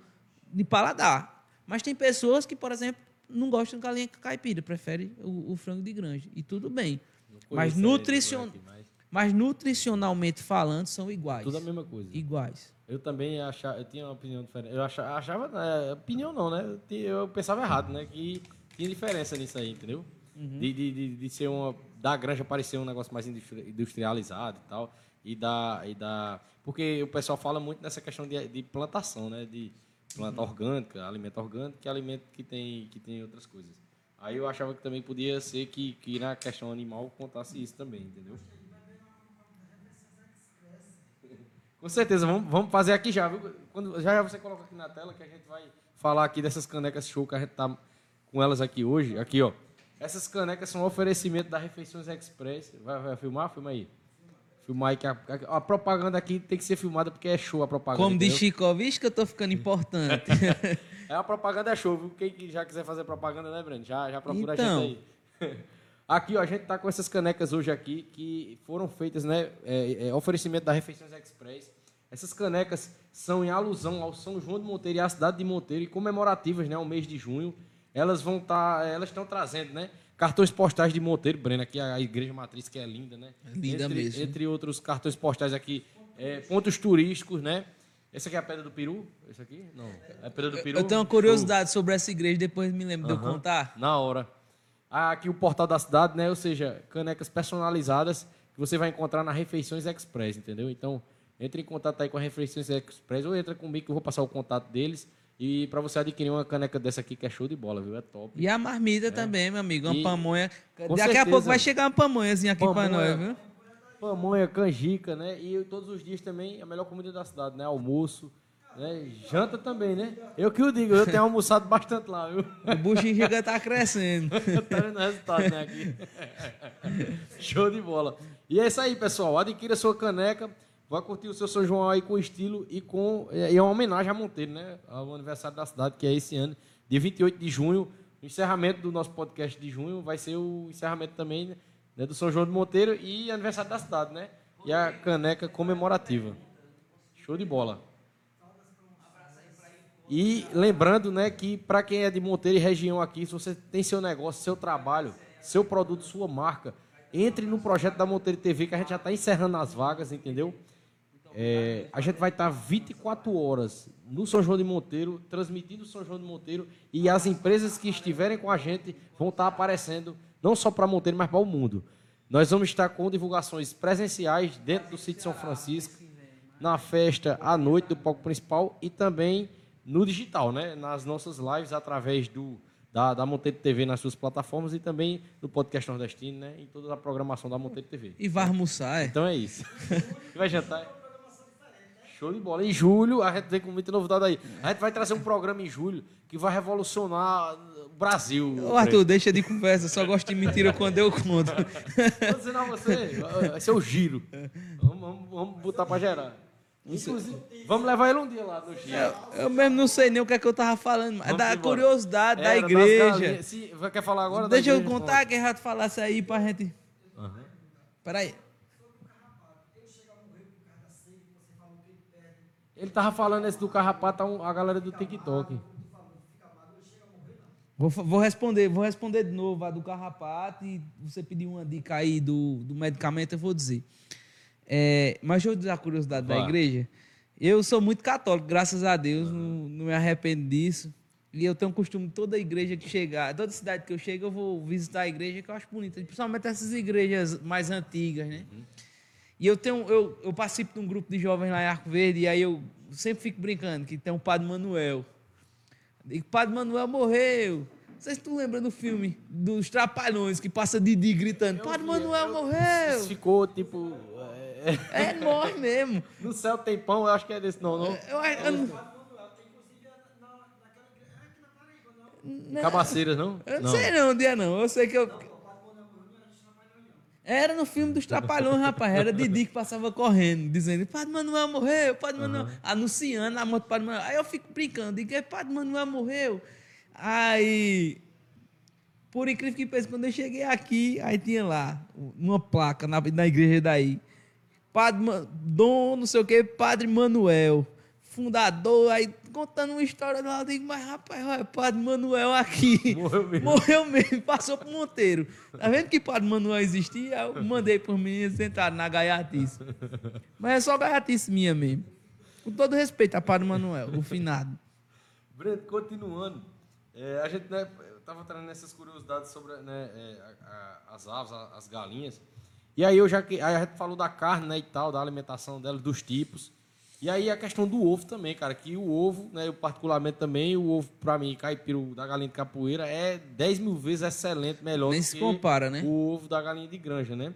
de paladar. Mas tem pessoas que, por exemplo, não gostam de galinha caipira, preferem o, o frango de granja. E tudo bem. Mas, nutricion... esse aqui, mas mas nutricionalmente falando, são iguais. Tudo a mesma coisa. Iguais. Eu também achava, eu tinha uma opinião diferente. Eu achava, achava né, opinião não, né? Eu pensava errado, né? Que tinha diferença nisso aí, entendeu? De, de, de, de ser uma. Da granja parecer um negócio mais industri- industrializado e tal. E da. E da porque o pessoal fala muito nessa questão de, de plantação, né? De planta orgânica, alimento orgânico, que é alimento que tem, que tem outras coisas. Aí eu achava que também podia ser que, que na questão animal contasse isso também, entendeu? Com certeza, vamos, vamos fazer aqui já, viu? Quando, já já você coloca aqui na tela que a gente vai falar aqui dessas canecas show que a gente tá com elas aqui hoje. Aqui, ó. Essas canecas são um oferecimento da Refeições Express. Vai, vai filmar? Filma aí. Filmar aí que a, a- a propaganda aqui tem que ser filmada porque é show a propaganda. Como entendeu? Chico, vixe que eu tô ficando importante. É a propaganda é show, viu? Quem que já quiser fazer propaganda, né, Breno? Já, já procura a Então. gente aí. Aqui, ó, a gente tá com essas canecas hoje aqui que foram feitas, né? É, é, oferecimento da Refeições Express. Essas canecas são em alusão ao São João de Monteiro e à cidade de Monteiro e comemorativas, né? Ao mês de junho. Elas vão estar, tá, elas estão trazendo, né? Cartões postais de Monteiro, Breno, aqui a igreja matriz que é linda, né? É linda entre, mesmo. Entre outros cartões postais aqui, é, pontos turísticos, né? Esse aqui é a Pedra do Peru? Esse aqui? Não. É a Pedra do Peru? Eu tenho uma curiosidade sobre essa igreja, depois me lembro uhum. de eu contar. Na hora. Aqui o portal da cidade, né? Ou seja, canecas personalizadas que você vai encontrar na Refeições Express, entendeu? Então, entre em contato aí com a Refeições Express ou entra comigo que eu vou passar o contato deles. E para você adquirir uma caneca dessa aqui que é show de bola, viu? É top. E a marmita é. também, meu amigo. Uma e, pamonha. Daqui certeza, a pouco vai chegar uma pamonhazinha aqui para nós, viu? Pamonha, canjica, né? E todos os dias também a melhor comida da cidade, né? Almoço. Né? Janta também, né? Eu que o digo, eu tenho almoçado bastante lá, viu? O buchinho chega tá crescendo. tá vendo o resultado, né? Aqui. Show de bola. E é isso aí, pessoal. Adquira sua caneca. Vai curtir o seu São João aí com estilo e com. E é uma homenagem a Monteiro, né? Ao aniversário da cidade, que é esse ano, dia 28 de junho. O encerramento do nosso podcast de junho vai ser o encerramento também né, do São João de Monteiro e aniversário da cidade, né? E a caneca comemorativa. Show de bola. E lembrando, né, que para quem é de Monteiro e região aqui, se você tem seu negócio, seu trabalho, seu produto, sua marca, entre no projeto da Monteiro TV, que a gente já está encerrando as vagas, entendeu? É, a gente vai estar tá 24 horas no São João de Monteiro, transmitindo o São João de Monteiro, e as empresas que estiverem com a gente vão estar tá aparecendo, não só para Monteiro, mas para o mundo. Nós vamos estar com divulgações presenciais dentro do sítio São Francisco, na festa à noite do palco principal e também no digital, né? nas nossas lives através do, da, da Monteiro TV nas suas plataformas e também no podcast nordestino, né? em toda a programação da Monteiro TV. E vai almoçar, é? Então é isso. vai jantar? Show de bola. Em julho, a gente tem com muita novidade aí. A gente vai trazer um programa em julho que vai revolucionar o Brasil. Ô, Arthur, deixa de conversa, só gosto de mentira quando eu conto. Vou dizer a você, vai ser o giro. Vamos, vamos, vamos botar para gerar. Inclusive, vamos levar ele um dia lá no Giro. Eu, eu, mesmo não sei nem o que é que eu tava falando, mas da curiosidade Era, da igreja. Se, quer falar agora? Deixa eu contar que errado falasse aí pra gente. Uhum. Peraí. Ele tava falando esse do carrapato a galera do TikTok. Vou, vou, responder, vou responder de novo a do carrapato e você pedir uma dica aí do, do medicamento, eu vou dizer. É, mas eu dizer a curiosidade da igreja. Eu sou muito católico, graças a Deus, uhum. não, não, me arrependo disso. E eu tenho um costume, toda igreja que chegar, toda cidade que eu chego, eu vou visitar a igreja que eu acho bonita, principalmente essas igrejas mais antigas, né? Uhum. E eu tenho, eu, eu participo de um grupo de jovens lá em Arco Verde, e aí eu sempre fico brincando que tem um Padre Manuel. E o Padre Manuel morreu. Vocês estão lembrando do filme dos Trapalhões que passa Didi gritando: Padre Manuel morreu! Ficou tipo. É, é morre mesmo. No céu tem pão, eu acho que é desse não, não? Eu, eu, não... Cabaceiras, não? Eu não, não sei não, dia não. Eu sei que eu. Era no filme dos Trapalhões, rapaz. Era Didi que passava correndo, dizendo: Padre Manuel morreu, Padre Manuel. Uhum. Anunciando a morte do Padre Manuel. Aí eu fico brincando, digo: Padre Manuel morreu. Aí, por incrível que pareça, quando eu cheguei aqui, aí tinha lá uma placa na, na igreja daí. Padre, Dom, não sei o que, Padre Manuel, fundador, aí contando uma história lá, eu digo, mas rapaz, olha, Padre Manuel aqui. Morreu mesmo. Morreu mesmo, passou pro Monteiro. Tá vendo que Padre Manuel existia? Eu mandei por mim entrar na gaiatice. Mas é só gaiatice minha mesmo. Com todo respeito a Padre Manuel, o finado. Breno, continuando, é, a gente, né, eu estava trazendo essas curiosidades sobre né, é, a, a, as aves, a, as galinhas. E aí eu já aí a gente falou da carne, né, e tal, da alimentação delas, dos tipos. E aí a questão do ovo também, cara, que o ovo, né, eu particularmente também, o ovo para mim, caipiro da galinha de capoeira é 10 mil vezes excelente, melhor Nem do se que compara, né? o ovo da galinha de granja, né?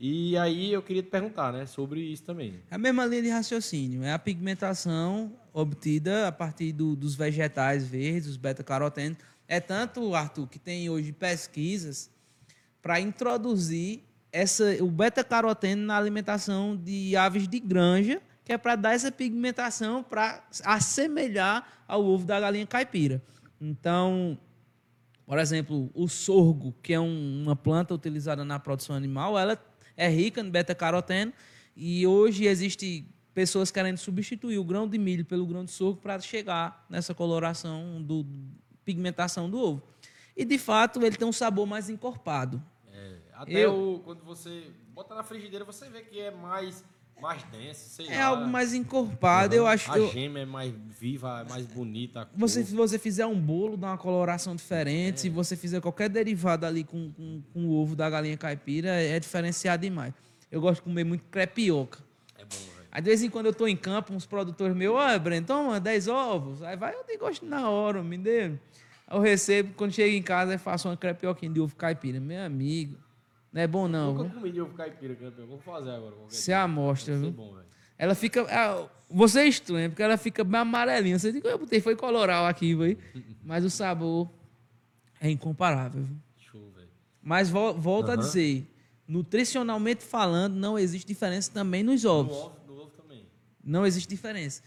E aí eu queria te perguntar, né, sobre isso também. É a mesma linha de raciocínio, é a pigmentação obtida a partir do, dos vegetais verdes, os beta-carotenos. É tanto, Arthur, que tem hoje pesquisas para introduzir essa, o beta-caroteno na alimentação de aves de granja, que é para dar essa pigmentação para assemelhar ao ovo da galinha caipira. Então, Por exemplo, o sorgo, que é um- uma planta utilizada na produção animal, ela é rica em beta-caroteno e hoje existe pessoas querendo substituir o grão de milho pelo grão de sorgo para chegar nessa coloração do pigmentação do ovo. E de fato, ele tem um sabor mais encorpado. É, até Eu- o, quando você bota na frigideira, você vê que é mais, mais denso, sei É lá. algo mais encorpado, eu acho. A eu- gema é mais viva, é mais bonita. Você, se você fizer um bolo, dá uma coloração diferente. Se você fizer qualquer derivado ali com, com, com o ovo da galinha caipira, é diferenciado demais. Eu gosto de comer muito crepioca. É bom, velho. Aí, de vez em quando eu tô em campo, uns produtores meus, olha, Breno, toma 10 ovos. Aí vai, eu gosto na hora, me dê. Aí eu recebo, quando chego em casa, eu faço uma crepioquinha de ovo caipira. Meu amigo, não é bom não, Nunca viu? comi de ovo caipira, campeão. Vou fazer agora. Você amostra, viu? bom, velho. Ela fica. ah, Você é estranho, porque ela fica bem amarelinha. Você diz que eu botei, foi coloral aqui, velho. Mas o sabor é incomparável. viu? Show, velho. Mas vol- volto a Aham. dizer, nutricionalmente falando, não existe diferença também nos No ovos. ovo, no ovo também. Não existe diferença.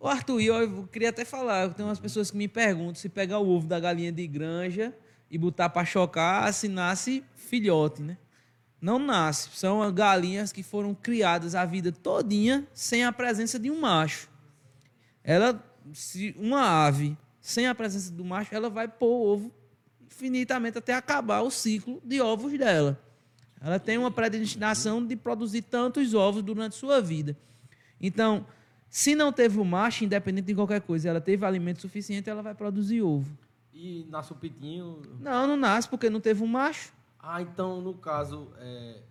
O Arthur, e eu, eu queria até falar, tem umas pessoas que me perguntam se pegar o ovo da galinha de granja e botar para chocar, se nasce filhote, né? Não nasce. São galinhas que foram criadas a vida todinha sem a presença de um macho. Ela, se uma ave sem a presença do macho, ela vai pôr o ovo infinitamente até acabar o ciclo de ovos dela. Ela tem uma predestinação de produzir tantos ovos durante sua vida. Então, se não teve o macho, independente de qualquer coisa, ela teve alimento suficiente, ela vai produzir ovo. E nasce o pitinho. Não, não nasce porque não teve um macho. Ah, então, no caso, é...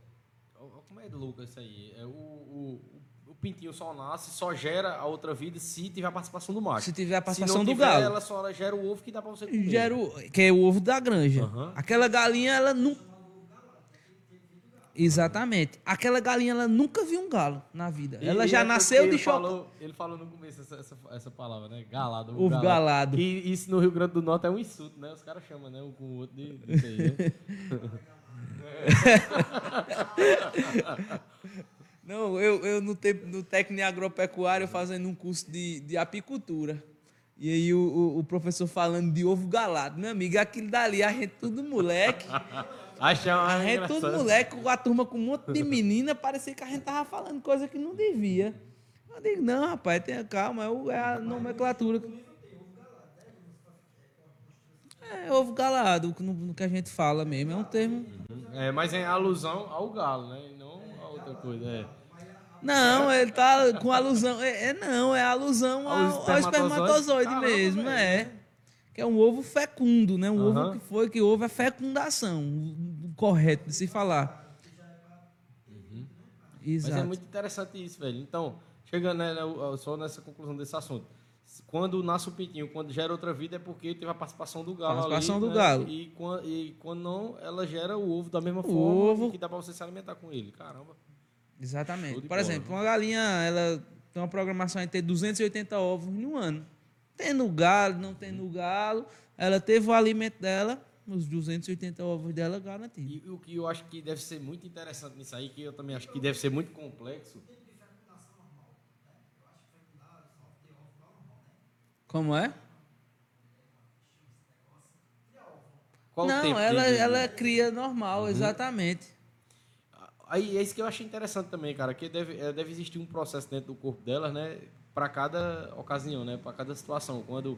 como é louco isso aí? É, o, o, o pintinho só nasce, só gera a outra vida se tiver a participação do macho. Se tiver a participação não do tiver, galo. ela só gera o ovo que dá pra você comer. Gera o- que é o ovo da granja. Aham. Aquela galinha, ela nunca. Exatamente. Aquela galinha, ela nunca viu um galo na vida. E- ela e já é nasceu de choque. Ele falou no começo essa, essa, essa palavra, né? Galado. Ovo galado. E isso no Rio Grande do Norte é um insulto, né? Os caras chamam, né? Um com o outro de, de isso aí, né? Não, eu, eu no, tempo, no técnico agropecuário fazendo um curso de, de apicultura. E aí o, o, o professor falando de ovo galado. Meu amigo, aquilo dali, a gente tudo moleque. Achava A gente engraçado. moleque, com a turma com um monte de menina, parecia que a gente tava falando coisa que não devia. Eu digo, não, rapaz, tenha calma, é, é a nomenclatura. É ovo galado, no, que a gente fala mesmo, é um termo. É, mas é alusão ao galo, né? E não a outra coisa. É. Não, ele tá com alusão. É, é não, é alusão Ao ao, espermatozoide? mesmo, é. Que é um ovo fecundo, né? Um ovo Aham. que foi, que houve a fecundação, o- correto de se falar. Mas Exato. é muito interessante isso, velho. Então, chegando né, né, só nessa conclusão desse assunto. Quando nasce o pintinho, quando gera outra vida, é porque teve a participação do galo. Participação ali, do né? galo. E quando, e quando não, ela gera o ovo da mesma O forma ovo. que dá pra você se alimentar com ele. Caramba. Exatamente. Por bola, exemplo, né? uma galinha, ela tem uma programação de ter 280 ovos no ano. Tendo galo, não tendo galo, ela teve o alimento dela, os 280 ovos dela garantido. E o que eu acho que deve ser muito interessante nisso aí, que eu também acho que deve ser muito complexo, Como é? qual não, ela, de- ela cria normal, exatamente. Aí é isso que eu acho interessante também, cara, que deve, é, deve existir um processo dentro do corpo delas, né, para cada ocasião, né, para cada situação. Quando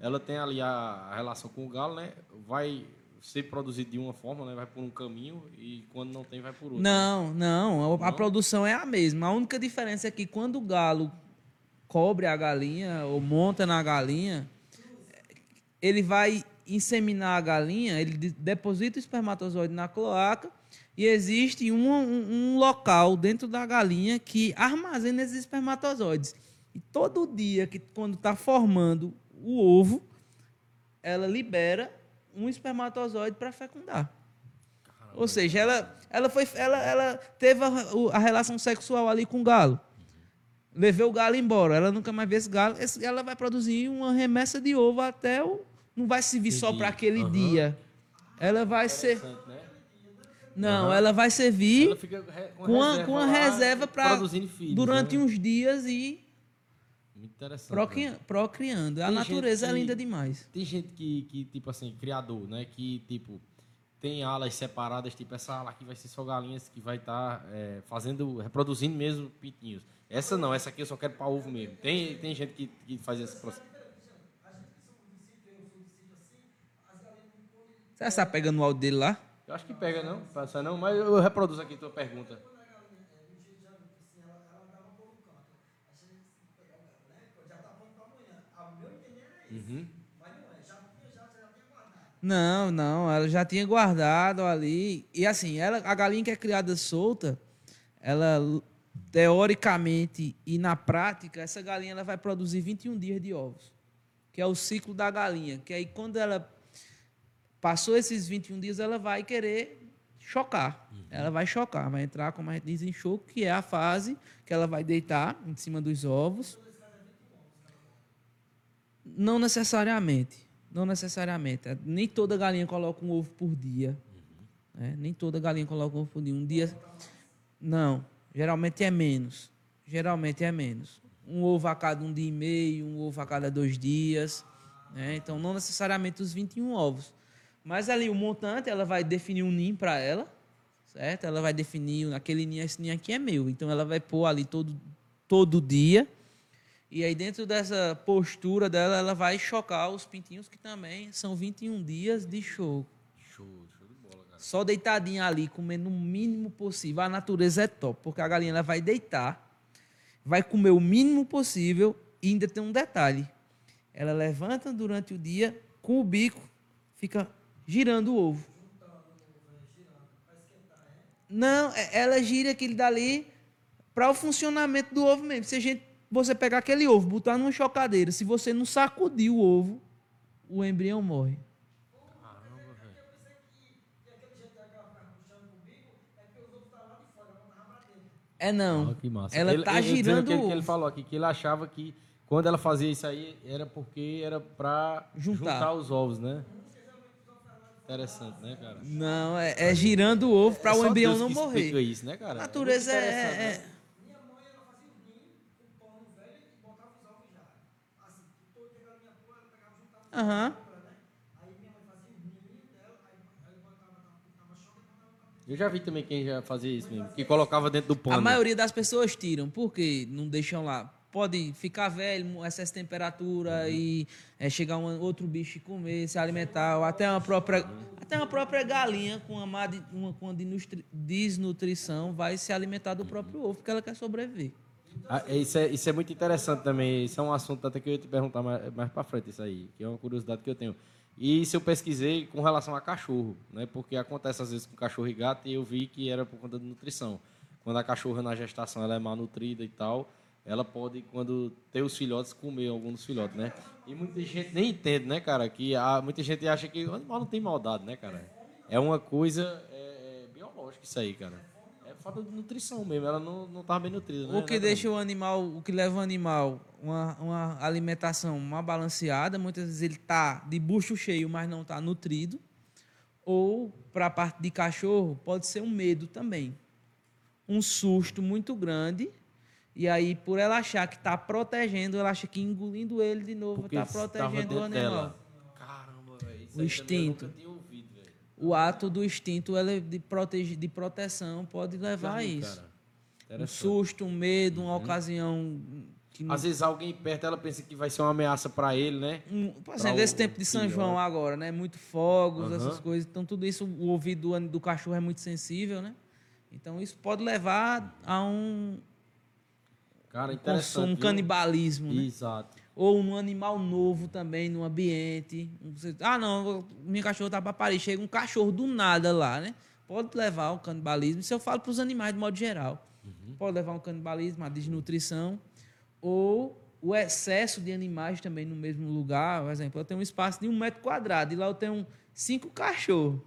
ela tem ali a, a relação com o galo, né, vai ser produzido de uma forma, né, vai por um caminho e quando não tem vai por outro. Não, não, a, a Não? produção é a mesma. A única diferença é que quando o galo cobre a galinha ou monta na galinha, ele vai inseminar a galinha, ele de- deposita o espermatozoide na cloaca e existe um, um- um local dentro da galinha que armazena esses espermatozoides. E todo dia que quando está formando o ovo, ela libera um espermatozoide para fecundar. Ou seja, ela, ela, foi, ela, ela teve a, a relação sexual ali com o galo. Levei o galo embora. Ela nunca mais vê esse galo. Esse- ela vai produzir uma remessa de ovo até o. Não vai servir só para aquele Aham. dia. Ela vai ser. Né? Não, Aham. ela vai servir Ela re- com a, reserva com a reserva para durante né? uns dias e Muito interessante. procri- né? procriando. A Tem natureza é que- linda demais. Tem gente que, que, tipo assim, criador, né? Que, tipo, tem alas separadas, tipo, essa ala aqui vai ser só galinhas que vai estar fazendo, reproduzindo mesmo pintinhos. Essa não, essa aqui eu só quero para ovo mesmo. Tem, tem gente que, que faz esse processo. Você está pegando o áudio dele lá? Eu acho que pega, não? Passa não, mas eu reproduzo aqui a tua pergunta. Uhum. Não, não, ela já tinha guardado ali. E assim, ela, a galinha que é criada solta, ela teoricamente e na prática, essa galinha ela vai produzir 21 dias de ovos, que é o ciclo da galinha, que aí quando ela passou esses 21 dias, ela vai querer chocar. Ela vai chocar, vai entrar, como a gente diz, em choco, que é a fase que ela vai deitar em cima dos ovos. Não necessariamente. Não necessariamente. É, Nem toda galinha coloca um ovo por dia. né? Nem toda galinha coloca um ovo por dia. Um dia. Não. Geralmente é menos. Geralmente é menos. Um ovo a cada um dia e meio, um ovo a cada dois dias. né? Então, não necessariamente os 21 ovos. Mas ali o montante, ela vai definir um ninho para ela, certo? Ela vai definir aquele ninho, esse ninho aqui é meu. Então, ela vai pôr ali todo, todo dia. E aí, dentro dessa postura dela, ela vai chocar os pintinhos, que também são 21 dias de choco. Show, show de bola, cara. Só deitadinha ali, comendo o mínimo possível. A natureza é top, porque a galinha ela vai deitar, vai comer o mínimo possível e ainda tem um detalhe. Ela levanta durante o dia com o bico, fica girando o ovo. Não, é- ela gira aquele dali para o funcionamento do ovo mesmo. Se a gente, você pegar aquele ovo, botar numa chocadeira, se você não sacudir o ovo, o embrião morre. É não. Ah, que massa. Ela Ele- tá ele- girando que ele, o que ele falou aqui que ele achava que quando ela fazia isso aí era porque era pra Juntar. juntar, os ovos, né? Interessante, né, cara? Não, é, é girando o ovo para É o embrião Deus não que morrer. isso, né, cara? A natureza é, é- Aham. Eu já vi também quem já fazia isso mesmo, que colocava dentro do pano. A maioria das pessoas tiram, porque não deixam lá. Pode ficar velho, excesso de temperatura e é, chegar um outro bicho e comer, se alimentar, ou até uma própria, até uma própria galinha com uma, má de- uma, com uma desnutri- desnutrição vai se alimentar do próprio ovo, porque ela quer sobreviver. Ah, isso, é, isso é muito interessante também. Isso é um assunto até que eu ia te perguntar mais, mais para frente, isso aí, que é uma curiosidade que eu tenho. E isso eu pesquisei com relação a cachorro, né? Porque acontece às vezes com cachorro e gato e eu vi que era por conta de nutrição. Quando a cachorra na gestação ela é mal nutrida e tal, ela pode, quando ter os filhotes, comer algum dos filhotes, né? E muita gente nem entende, né, cara? Que muita gente acha que o animal não tem maldade, né, cara? É uma coisa é, é biológica isso aí, cara. Falta de nutrição mesmo, ela não, não tá bem nutrida, né? O que deixa o animal, o que leva o animal uma, uma alimentação mal balanceada, muitas vezes ele tá de bucho cheio, mas não tá nutrido. Ou para a parte de cachorro, pode ser um medo também. Um susto muito grande. E aí, por ela achar que está protegendo, ela acha que engolindo ele de novo está protegendo o animal. Caramba, O instinto. Eu nunca tinha ouvido, velho. O ato do instinto ele de, protege, de proteção pode levar a isso. Um susto, um medo, uma ocasião que não Às vezes alguém perto, ela pensa que vai ser uma ameaça para ele, né? Um, por Pra exemplo, o- esse tempo de São filhote. João agora, né? Muito fogos, Aham. essas coisas. Então, tudo isso, o ouvido do, do cachorro é muito sensível, né? Então, isso pode levar a um Cara, consumo, interessante. um viu? canibalismo, né? Exato. Ou um animal novo também no ambiente. Ah, não, minha cachorra tá para Paris. Chega um cachorro do nada lá, né? Pode levar ao canibalismo. Isso eu falo para os animais de modo geral. Pode levar ao canibalismo, à desnutrição. Ou o excesso de animais também no mesmo lugar. Por exemplo, eu tenho um espaço de um metro quadrado e lá eu tenho cinco cachorros.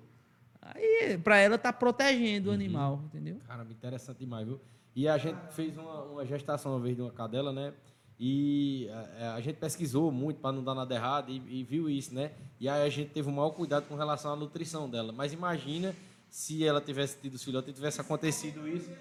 Aí, para ela, tá protegendo o animal, entendeu? Cara, interessante demais, viu? E a gente fez uma, uma gestação uma vez de uma cadela, né? E a, a gente pesquisou muito para não dar nada errado e, e viu isso, né? E aí a gente teve o maior cuidado com relação à nutrição dela. Mas imagina se ela tivesse tido os filhotes e tivesse acontecido isso.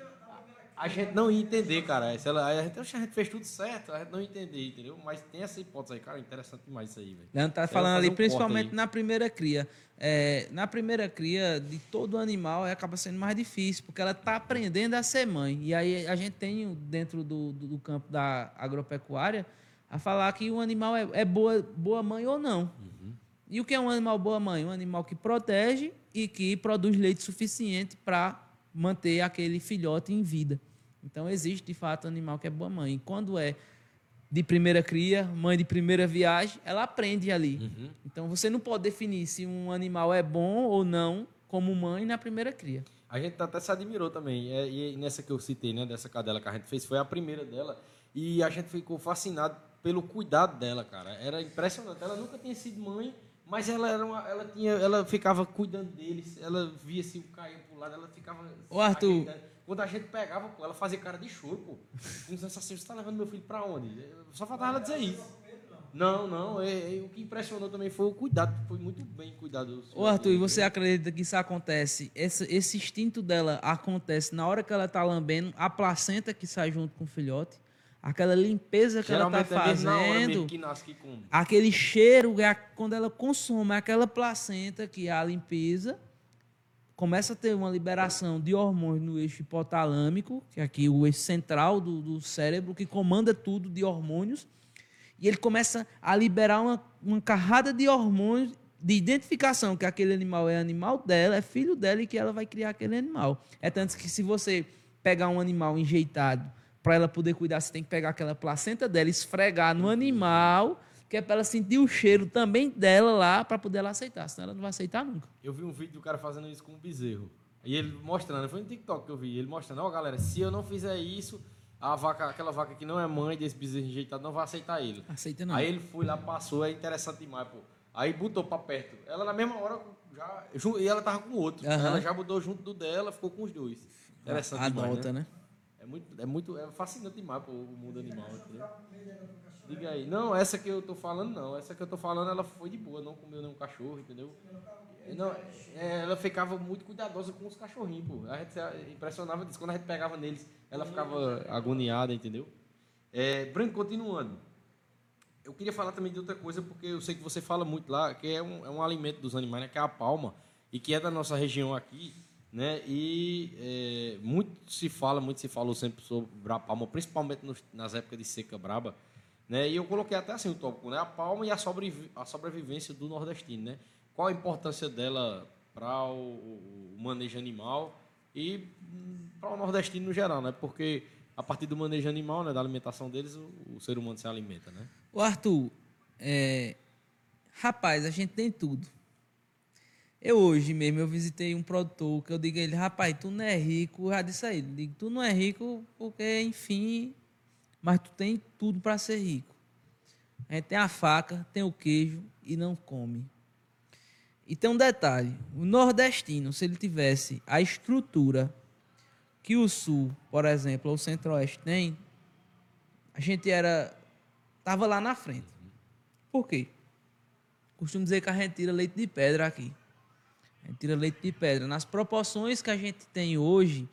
A gente não ia entender, cara. Se ela, a, gente, a gente fez tudo certo, a gente não ia entender, entendeu? Mas tem essa hipótese aí, cara, interessante demais isso aí, velho. Leandro tá falando ali, um principalmente na primeira cria. É, na primeira cria de todo animal acaba sendo mais difícil, porque ela está aprendendo a ser mãe. E aí a gente tem dentro do, do, do campo da agropecuária a falar que o animal é, é boa, boa mãe ou não. Uhum. E o que é um animal boa mãe? Um animal que protege e que produz leite suficiente para manter aquele filhote em vida. Então existe de fato animal que é boa mãe. E quando é de primeira cria, mãe de primeira viagem, ela aprende ali. Uhum. Então você não pode definir se um animal é bom ou não como mãe na primeira cria. A gente até se admirou também. É, e nessa que eu citei, né, dessa cadela que a gente fez, foi a primeira dela. E a gente ficou fascinado pelo cuidado dela, cara. Era impressionante. Ela nunca tinha sido mãe, mas ela era uma, ela tinha, ela ficava cuidando deles. Ela via se o caía pro lado, ela ficava. Ô, Arthur. Quando a gente pegava, pô, ela fazia cara de choro, pô. Como assim, você tá levando meu filho para onde? Só faltava ela dizer isso. Não, não. É, é, o que impressionou também foi o cuidado. Foi muito bem cuidado. Ô, Arthur, e você acredita que isso acontece? Esse, esse instinto dela acontece na hora que ela tá lambendo a placenta que sai junto com o filhote? aquela limpeza que Geralmente ela está fazendo, é aquele cheiro, é quando ela consome aquela placenta que é a limpeza, começa a ter uma liberação de hormônios no eixo hipotalâmico, que é aqui o eixo central do, do cérebro, que comanda tudo de hormônios, e ele começa a liberar uma, uma carrada de hormônios de identificação que aquele animal é animal dela, é filho dela e que ela vai criar aquele animal. É tanto que se você pegar um animal enjeitado para ela poder cuidar, você tem que pegar aquela placenta dela, esfregar no animal, que é para ela sentir o cheiro também dela lá, para poder ela aceitar. Senão ela não vai aceitar nunca. Eu vi um vídeo do cara fazendo isso com um bezerro. E ele mostrando, foi no TikTok que eu vi, ele mostrando, ó oh, galera, se eu não fizer isso, a vaca, aquela vaca que não é mãe desse bezerro enjeitado não vai aceitar ele. Aceita não. Aí ele foi lá, passou, é interessante demais, pô. Aí botou para perto. Ela na mesma hora já. E ela tava com o outro. Uhum. Ela já mudou junto do dela, ficou com os dois. Interessante Adota, demais, né? né? É muito, é muito é fascinante demais pô, o mundo animal. Entendeu? Diga aí. Não, essa que eu tô falando não. Essa que eu tô falando, ela foi de boa, não comeu nenhum cachorro, entendeu? Não, é, ela ficava muito cuidadosa com os cachorrinhos, pô. A gente impressionava disso. Quando a gente pegava neles, ela ficava agoniada, entendeu? É, Branco, continuando. Eu queria falar também de outra coisa, porque eu sei que você fala muito lá, que é um, é um alimento dos animais, né, que é a palma, e que é da nossa região aqui. Né? E é, muito se fala, muito se falou sempre sobre a palma, principalmente nos, nas épocas de seca braba. Né? E eu coloquei até assim o tópico, né? a palma e a, sobrevi a sobrevivência do nordestino. Né? Qual a importância dela para o, o, manejo animal e para o nordestino no geral, né? porque a partir do manejo animal, né, da alimentação deles, o, o ser humano se alimenta. Né? O Arthur, é... rapaz, a gente tem tudo eu hoje mesmo, eu visitei um produtor que eu digo a ele, rapaz, tu não é rico, já disse a ele, digo, tu não é rico porque, enfim, mas tu tem tudo para ser rico. A gente tem a faca, tem o queijo e não come. E tem um detalhe, o nordestino, se ele tivesse a estrutura que o sul, por exemplo, ou o centro-oeste tem, a gente era tava lá na frente. Por quê? Costumo dizer que a gente tira leite de pedra aqui. A gente tira leite de pedra. Nas proporções que a gente tem hoje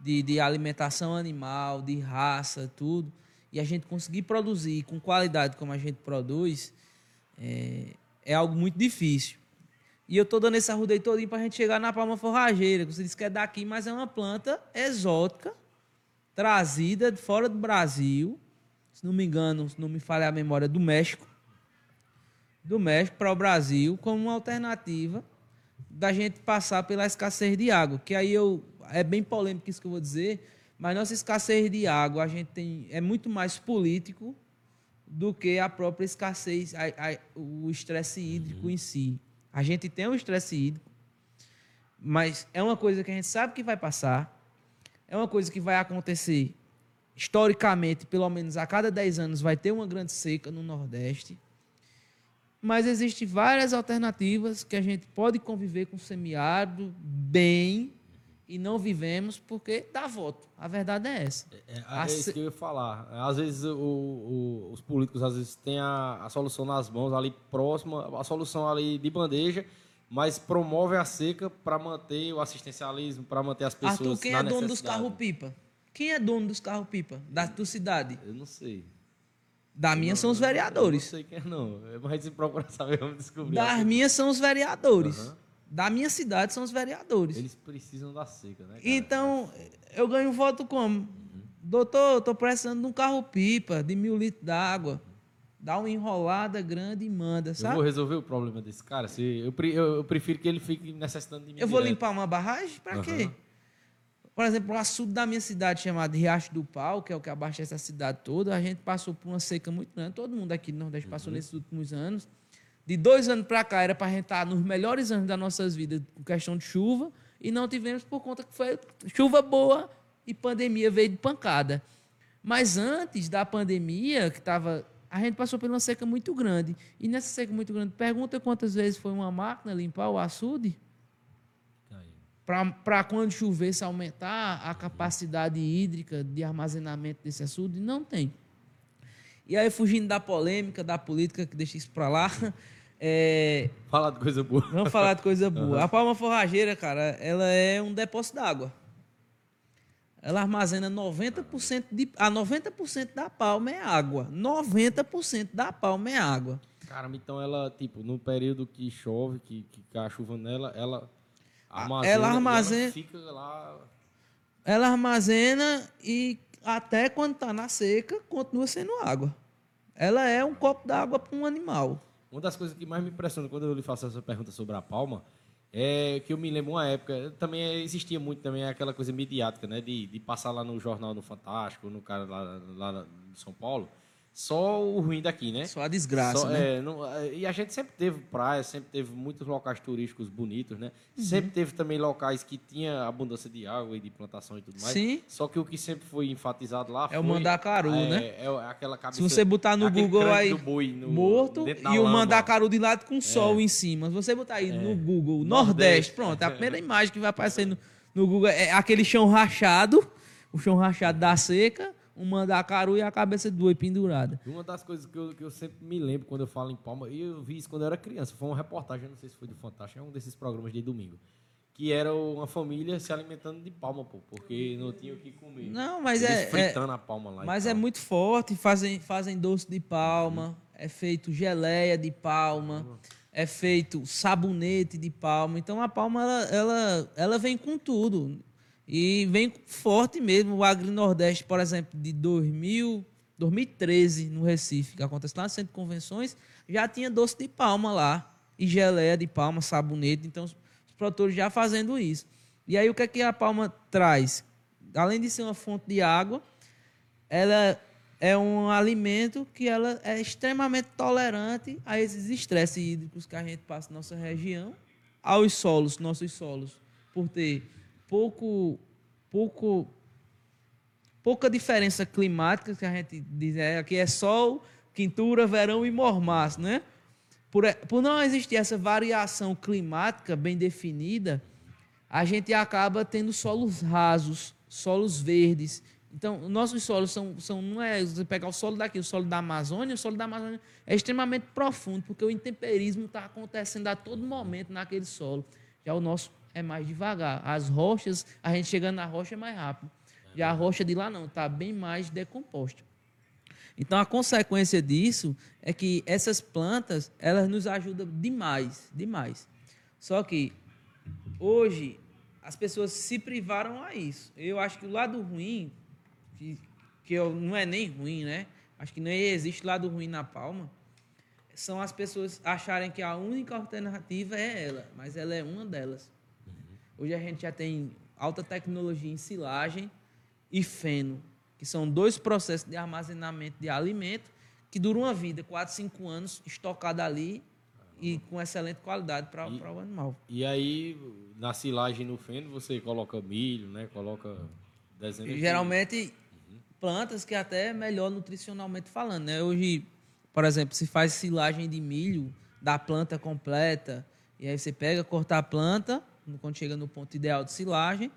de, de alimentação animal, de raça, tudo, e a gente conseguir produzir com qualidade como a gente produz, é, é algo muito difícil. E eu estou dando esse arrudeio todinho para a gente chegar na palma forrageira, que você disse que é daqui, mas é uma planta exótica, trazida de fora do Brasil, se não me engano, se não me falha a memória, do México, do México para o Brasil, como uma alternativa da gente passar pela escassez de água, que aí eu é bem polêmico isso que eu vou dizer, mas nossa escassez de água a gente tem é muito mais político do que a própria escassez, a, a, o estresse hídrico uhum. em si. A gente tem um estresse hídrico, mas é uma coisa que a gente sabe que vai passar, é uma coisa que vai acontecer historicamente, pelo menos a cada 10 anos vai ter uma grande seca no Nordeste mas existem várias alternativas que a gente pode conviver com o semiárido bem e não vivemos porque dá voto. A verdade é essa. É, é, é isso que eu ia falar. Às vezes o, o, os políticos às vezes têm a, a, solução nas mãos ali próxima, a solução ali de bandeja, mas promovem a seca para manter o assistencialismo, para manter as pessoas Arthur, quem é dono dos carros pipa? Quem é dono dos carros-pipa da tua cidade? Eu não sei. Da minha não, são os eu vereadores. não sei quem é, não. Mas se procurar saber, vamos descobrir. Das minhas são os vereadores. Aham. Da minha cidade são os vereadores. Eles precisam da seca, né? cara? Então, eu ganho voto como? Doutor, eu tô precisando de um carro-pipa de mil litros d'água. Dá uma enrolada grande e manda, Eu sabe? vou resolver o problema desse cara. Se, eu, eu- eu prefiro que ele fique necessitando de mim. Eu vou direto. limpar uma barragem? Pra quê? Aham. Por exemplo, o açude da minha cidade, chamado Riacho do Pau, que é o que abastece a cidade toda, a gente passou por uma seca muito grande. Todo mundo aqui no Nordeste Uhum. passou nesses últimos anos. De dois anos para cá, era para a gente estar nos melhores anos das nossas vidas com questão de chuva, e não tivemos por conta que foi chuva boa e pandemia veio de pancada. Mas antes da pandemia, que estava. A gente passou por uma seca muito grande. E nessa seca muito grande, pergunta quantas vezes foi uma máquina limpar o açude? Para quando chover se aumentar a capacidade hídrica de armazenamento desse açude? Não tem. E aí, fugindo da polêmica, da política, que deixa isso para lá, é, Fala de coisa boa. vamos falar de coisa boa. A palma forrageira, cara, ela é um depósito d'água. Ela armazena 90% de. A 90% da palma é água. 90% da palma é água. Caramba, então ela, tipo, no período que chove, que, que cai a chuva nela, ela Ah, armazena. ela e armazena- fica lá. Ela armazena e até quando está na seca, continua sendo água. Ela é um copo d'água para um animal. Uma das coisas que mais me impressiona quando eu lhe faço essa pergunta sobre a palma é que eu me lembro uma época, também existia muito também aquela coisa midiática, né? De, de passar lá no jornal no Fantástico, no cara lá, lá de São Paulo, só o ruim daqui, né? Só a desgraça, Só- né? é, não- é, e a gente sempre teve praia, sempre teve muitos locais turísticos bonitos, né? Uhum. Sempre teve também locais que tinha abundância de água e de plantação e tudo mais. Sim. Só que o que sempre foi enfatizado lá É o foi... mandacaru, é, né? É, aquela cabeça... Se você botar no Google aí, no- morto e o lama. É. mandacaru de lado com sol em cima. Se você botar aí no Google, Nordeste, Nordeste. pronto, a primeira imagem que vai aparecer no, no Google é aquele chão rachado, o chão rachado da seca, um mandacaru e a cabeça do boi pendurada. Uma das coisas que eu, que eu sempre me lembro quando eu falo em Palma, e eu vi isso quando eu era criança, foi uma reportagem, não sei se foi do Fantástico, é um desses programas de domingo, que era uma família se alimentando de palma, pô, porque não tinha o que comer. Não, mas Eles é- é, fritando a palma lá. Mas é muito forte, fazem, fazem doce de palma, é feito geleia de palma, é feito sabonete de palma. Então a palma ela, ela, ela vem com tudo. E vem forte mesmo. O Agri Nordeste, por exemplo, de 2000, 2013, no Recife, que acontece lá no Centro de Convenções, já tinha doce de palma lá. E geleia de palma, sabonete. Então os produtores já fazendo isso. E aí o que é que a palma traz? Além de ser uma fonte de água, ela é um alimento que ela é extremamente tolerante a esses estresses hídricos que a gente passa na nossa região, aos solos, nossos solos, por ter pouco, pouco, pouca diferença climática, que a gente diz, é, aqui é sol, quintura, verão e mormaço, né? Por, por não existir essa variação climática bem definida, a gente acaba tendo solos rasos, solos verdes. Então, nossos solos são, são não é você pegar o solo daqui, o solo da Amazônia, o solo da Amazônia é extremamente profundo, porque o intemperismo está acontecendo a todo momento naquele solo. Já o nosso é mais devagar. As rochas, a gente chegando na rocha é mais rápido. Já a rocha de lá não, está bem mais decomposta. Então, a consequência disso é que essas plantas, elas nos ajudam demais, demais. Só que hoje as pessoas se privaram a isso. Eu acho que o lado ruim, que, que eu, não é nem ruim, né? Acho que nem existe lado ruim na palma, são as pessoas acharem que a única alternativa é ela, mas ela é uma delas. Hoje a gente já tem alta tecnologia em silagem e feno, que são dois processos de armazenamento de alimento que duram uma vida, 4, 5 anos, estocado ali e com excelente qualidade para o animal. E aí, na silagem no feno, você coloca milho, né? Coloca dezenas de- Geralmente, plantas que até é melhor nutricionalmente falando, né? Hoje, por exemplo, se faz silagem de milho da planta completa, e aí você pega, corta a planta, quando chega no ponto ideal de silagem,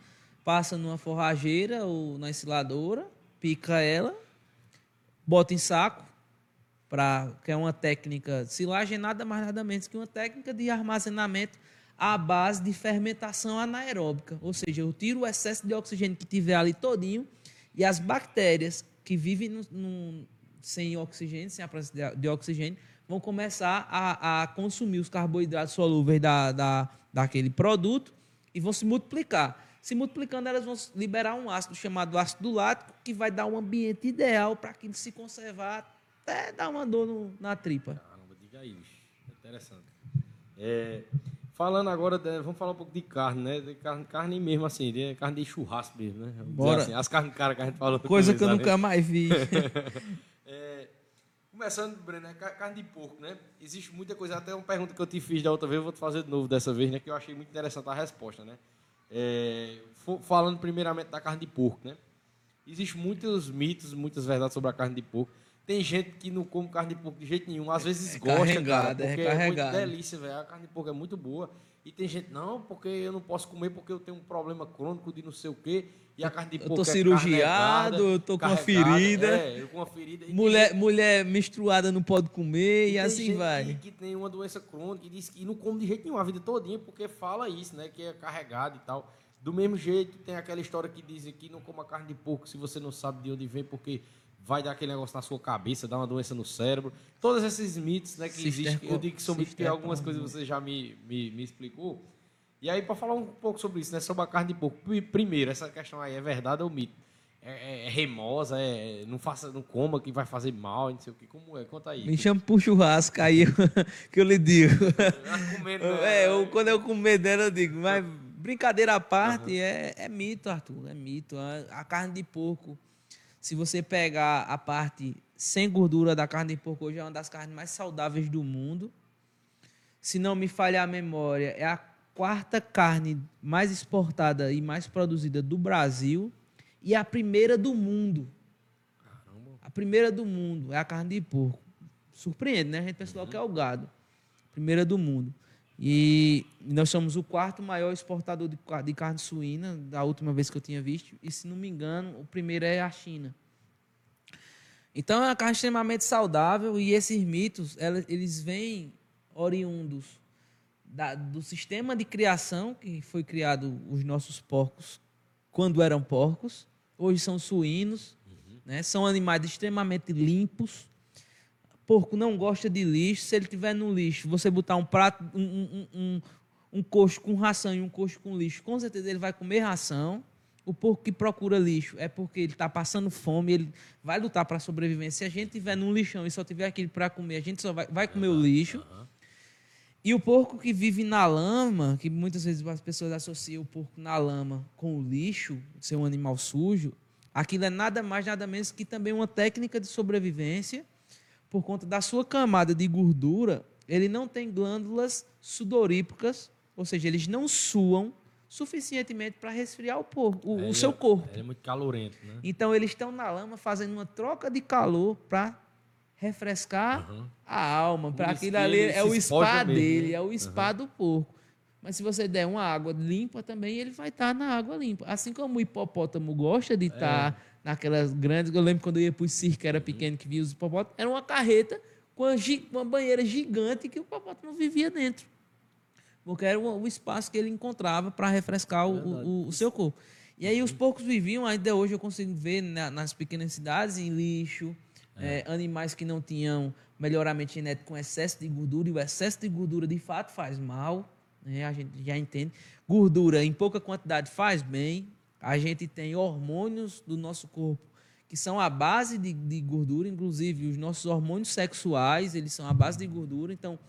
passa numa forrageira ou na ensiladora, pica ela, bota em saco, pra, que é uma técnica, silagem é nada mais nada menos que uma técnica de armazenamento à base de fermentação anaeróbica, ou seja, eu tiro o excesso de oxigênio que tiver ali todinho E as bactérias que vivem no, no, sem oxigênio, sem a presença de, de oxigênio, vão começar a, a, consumir os carboidratos solúveis da, da, daquele produto e vão se multiplicar. Se multiplicando, elas vão liberar um ácido chamado ácido lático, que vai dar um ambiente ideal para aquilo se conservar até dar uma dor no, na tripa. Caramba, diga aí, interessante. É, falando agora, vamos falar um pouco de carne, né? De carne, carne mesmo, assim, de carne de churrasco mesmo, né? Bora. Assim, as carnes caras que a gente falou. Coisa que eu nunca mais vi. é, começando, Breno, é carne de porco, né? Existe muita coisa, até uma pergunta que eu te fiz da outra vez, eu vou te fazer de novo dessa vez, né? Que eu achei muito interessante a resposta, né? É, falando primeiramente da carne de porco, né? Existem muitos mitos, muitas verdades sobre a carne de porco. Tem gente que não come carne de porco de jeito nenhum. Às vezes é gosta, cara, é porque é, é muito delícia, velho. A carne de porco é muito boa. E tem gente, não, porque eu não posso comer porque eu tenho um problema crônico de não sei o quê. E a carne de porco eu tô é cirurgiado, eu tô com uma ferida. É, com uma ferida. mulher, mulher menstruada não pode comer e, e assim vai. Que, que tem uma doença crônica e diz que não come de jeito nenhum a vida todinha porque fala isso, né? Que é carregado e tal. Do mesmo jeito, tem aquela história que dizem que não coma carne de porco se você não sabe de onde vem, porque vai dar aquele negócio na sua cabeça, dar uma doença no cérebro. Todos esses mitos né, que existem. Eu digo que são mitos, porque algumas coisas você já me, me, me explicou. E aí, para falar um pouco sobre isso, né, sobre a carne de porco. Primeiro, essa questão aí é verdade ou mito? É, é, é remosa, é, não faça, não coma que vai fazer mal, não sei o que. Como é? Conta aí. Me chama pro churrasco aí que eu lhe digo. é, eu, quando eu comer dela, eu digo, mas brincadeira à parte, uhum. é, é mito, Arthur, é mito. A, a carne de porco se você pegar a parte sem gordura da carne de porco, hoje é uma das carnes mais saudáveis do mundo. Se não me falhar a memória, é a quarta carne mais exportada e mais produzida do Brasil e a primeira do mundo. Caramba. A primeira do mundo é a carne de porco. Surpreende, né? A gente pensa logo que é o gado. Primeira do mundo. E nós somos o quarto maior exportador de carne suína, da última vez que eu tinha visto. E, se não me engano, o primeiro é a China. Então, é uma carne extremamente saudável e esses mitos, eles vêm oriundos da, do sistema de criação que foi criado os nossos porcos quando eram porcos. Hoje são suínos, uhum. né? são animais extremamente limpos, porco não gosta de lixo. Se ele tiver no lixo, você botar um prato, um, um, um, um coxo com ração e um coxo com lixo, com certeza ele vai comer ração. O porco que procura lixo é porque ele está passando fome, ele vai lutar para sobreviver. Se a gente tiver num lixão e só tiver aquilo para comer, a gente só vai, vai comer o lixo. E o porco que vive na lama, que muitas vezes as pessoas associam o porco na lama com o lixo, ser um animal sujo, aquilo é nada mais, nada menos que também uma técnica de sobrevivência por conta da sua camada de gordura, ele não tem glândulas sudorípicas, ou seja, eles não suam suficientemente para resfriar o, porco, o, o seu corpo. Ele é muito calorento, né? Então eles estão na lama fazendo uma troca de calor para refrescar uhum. a alma, para aquilo ali é o spa mesmo, dele, né? é o spa uhum. do porco. Mas se você der uma água limpa também, ele vai estar tá na água limpa. Assim como o hipopótamo gosta de estar tá naquelas grandes. Eu lembro quando eu ia para o circo, era pequeno, que via os hipopótamos, era uma carreta com uma, uma banheira gigante que o hipopótamo vivia dentro. Porque era o, o espaço que ele encontrava para refrescar o, o, o, seu corpo. E aí os porcos viviam, ainda hoje eu consigo ver na, nas pequenas cidades, em lixo, é. É, animais que não tinham melhoramento genético com excesso de gordura, e o excesso de gordura de fato faz mal, né? a gente já entende. Gordura em pouca quantidade faz bem, a gente tem hormônios do nosso corpo que são a base de, de, gordura, inclusive os nossos hormônios sexuais, eles são a base de gordura. Então,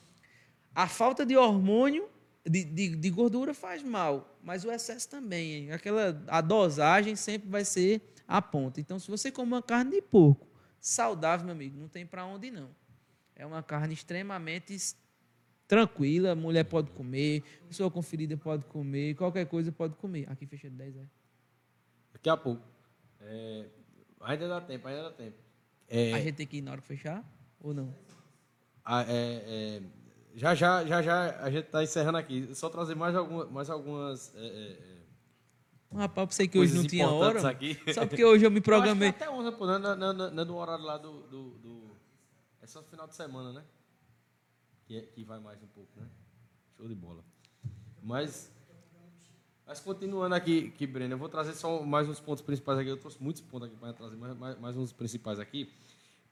a falta de hormônio de, de, de gordura faz mal, mas o excesso também. Aquela, a dosagem sempre vai ser a ponta. Então, se você come uma carne de porco saudável, meu amigo, não tem para onde ir, não. É uma carne extremamente tranquila, mulher pode comer, pessoa com ferida pode comer, qualquer coisa pode comer. Aqui fecha de 10 é. Daqui a pouco. É, ainda dá tempo, ainda dá tempo. É, a gente tem que ir na hora que fechar ou não? A, é, é, já, já, já, já, a gente está encerrando aqui. Só trazer mais, alguma, mais algumas. É, é, é, Rapaz, eu sei que hoje não tinha hora. Aqui. Só porque hoje eu me programei. Eu até 11, pô, não é do horário lá do, do, do, É só no final de semana, né? Que, que vai mais um pouco, né? Show de bola. Mas Mas continuando aqui, aqui, Breno, eu vou trazer só mais uns pontos principais aqui. Eu trouxe muitos pontos aqui para trazer mais, mais, mais uns principais aqui.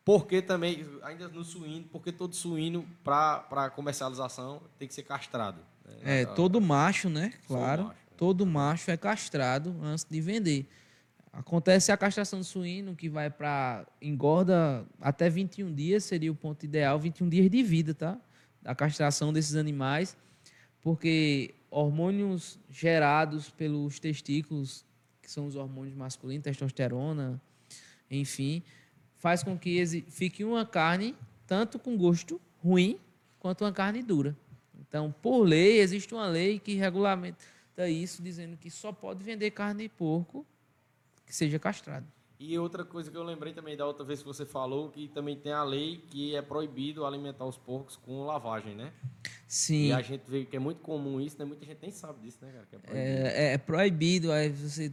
Porque também, ainda no suíno, porque todo suíno, para comercialização, tem que ser castrado. né? É, todo macho, né? Claro. Macho, é. Todo macho é castrado antes de vender. Acontece a castração do suíno, que vai para engorda até 21 dias, seria o ponto ideal, 21 dias de vida, tá? A castração desses animais, porque hormônios gerados pelos testículos, que são os hormônios masculinos, testosterona, enfim, faz com que fique uma carne tanto com gosto ruim quanto uma carne dura. Então, por lei, existe uma lei que regulamenta isso, dizendo que só pode vender carne de porco que seja castrado. E outra coisa que eu lembrei também da outra vez que você falou, que também tem a lei que é proibido alimentar os porcos com lavagem, né? Sim. E a gente vê que é muito comum isso, né? Muita gente nem sabe disso, né, cara? É proibido, é, é proibido aí você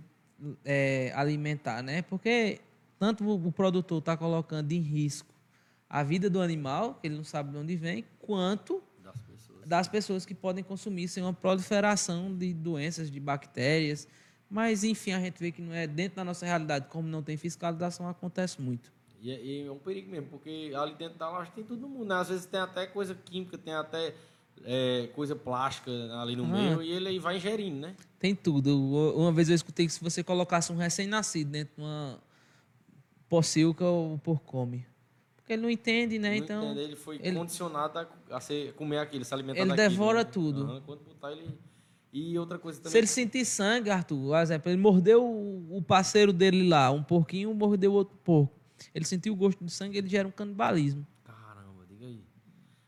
é, alimentar, né? Porque tanto o, o produtor está colocando em risco a vida do animal, que ele não sabe de onde vem, quanto das pessoas, das pessoas que podem consumir sem uma proliferação de doenças, de bactérias mas, enfim, a gente vê que não é dentro da nossa realidade, como não tem fiscalização, acontece muito. E é, e é um perigo mesmo, porque ali dentro da loja tem todo mundo. Né? Às vezes tem até coisa química, tem até é, coisa plástica ali no ah. meio, e ele aí vai ingerindo, né? Tem tudo. Uma vez eu escutei que se você colocasse um recém-nascido dentro de uma pocilca, o porco come. Porque ele não entende, né? Não então. Entende. Ele foi ele... condicionado a, a ser, comer aquilo, se alimentar Ele daquilo, devora né? tudo. Quando botar ele e outra coisa também. Se ele sentir sangue, Arthur, por exemplo, ele mordeu o parceiro dele lá, um porquinho, mordeu outro porco. Ele sentiu o gosto de sangue, ele gera um canibalismo. Caramba, diga aí.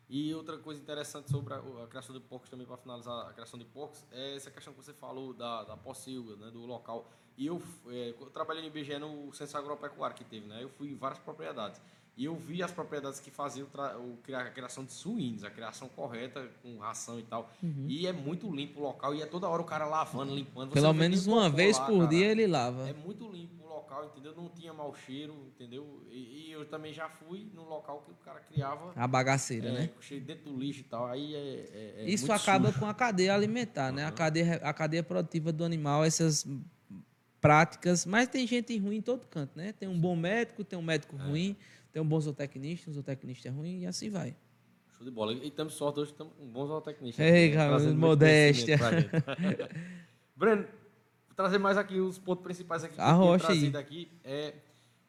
E outra coisa interessante sobre a, a criação de porcos também, para finalizar a criação de porcos, é essa questão que você falou da, da pocilga, né, do local. E eu, é, eu trabalhei no IBGE no Centro Agropecuário que teve, né? Eu fui em várias propriedades. E eu vi as propriedades que faziam a criação de suínos, a criação correta, com ração e tal. Uhum. E é muito limpo o local e é toda hora o cara lavando, limpando. Pelo menos uma vez lá, por cara. dia ele lava. É muito limpo o local, entendeu? Não tinha mau cheiro, entendeu? E, e eu também já fui no local que o cara criava. A bagaceira, é, né? Cheio dentro do lixo e tal. Aí é. é, é Isso acaba sujo. com a cadeia alimentar, uhum. né? A cadeia, a cadeia produtiva do animal, essas práticas. Mas tem gente ruim em todo canto, né? Tem um bom médico, tem um médico é. ruim tem um bom zootecnista, um zootecnista é ruim e assim vai. Show de bola. E temos sorte hoje, temos um bom zootecnista. Ei, cara, modéstia. Breno, vou trazer mais aqui os pontos principais aqui. A rocha aí. Aqui é,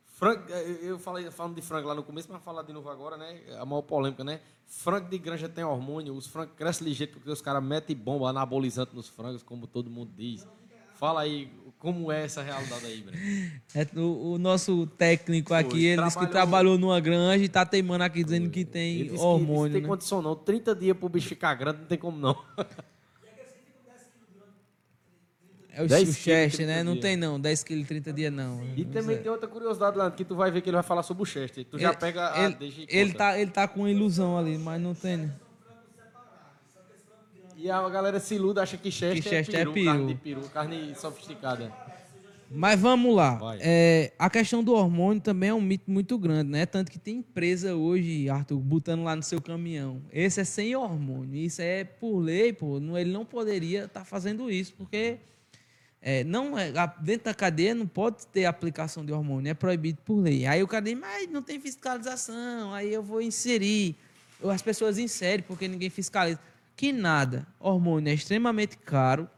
frango, eu falei falando de frango lá no começo, mas falar de novo agora, né? A maior polêmica, né? Frango de granja tem hormônio, os frangos crescem ligeiro porque os caras metem bomba anabolizante nos frangos, como todo mundo diz. Fala aí como é essa realidade aí, Breno? É, o, o, nosso técnico aqui, Foi, ele disse que trabalhou numa granja e tá teimando aqui dizendo que tem ele hormônio. Que, tem né? condição não. 30 dias pro bicho ficar grande, não tem como não. É o, o Chester, né? Não tem não, 10 quilos 30 dias não. E também é. tem outra curiosidade lá, que tu vai ver que ele vai falar sobre o Chester. Tu já pega ele, a... Ele tá, ele tá com ilusão ali, mas não tem... Né? E a galera se iluda, acha que Chester, que Chester é, peru, é peru. carne de peru, carne sofisticada. Mas vamos lá. É, a questão do hormônio também é um mito muito grande, né? Tanto que tem empresa hoje, Arthur, botando lá no seu caminhão. Esse é sem hormônio. Isso é por lei, pô. Ele não poderia estar tá fazendo isso, porque é, não é, dentro da cadeia não pode ter aplicação de hormônio, é proibido por lei. Aí o cara diz, mas não tem fiscalização, aí eu vou inserir. As pessoas inserem porque ninguém fiscaliza que nada. Hormônio é extremamente caro.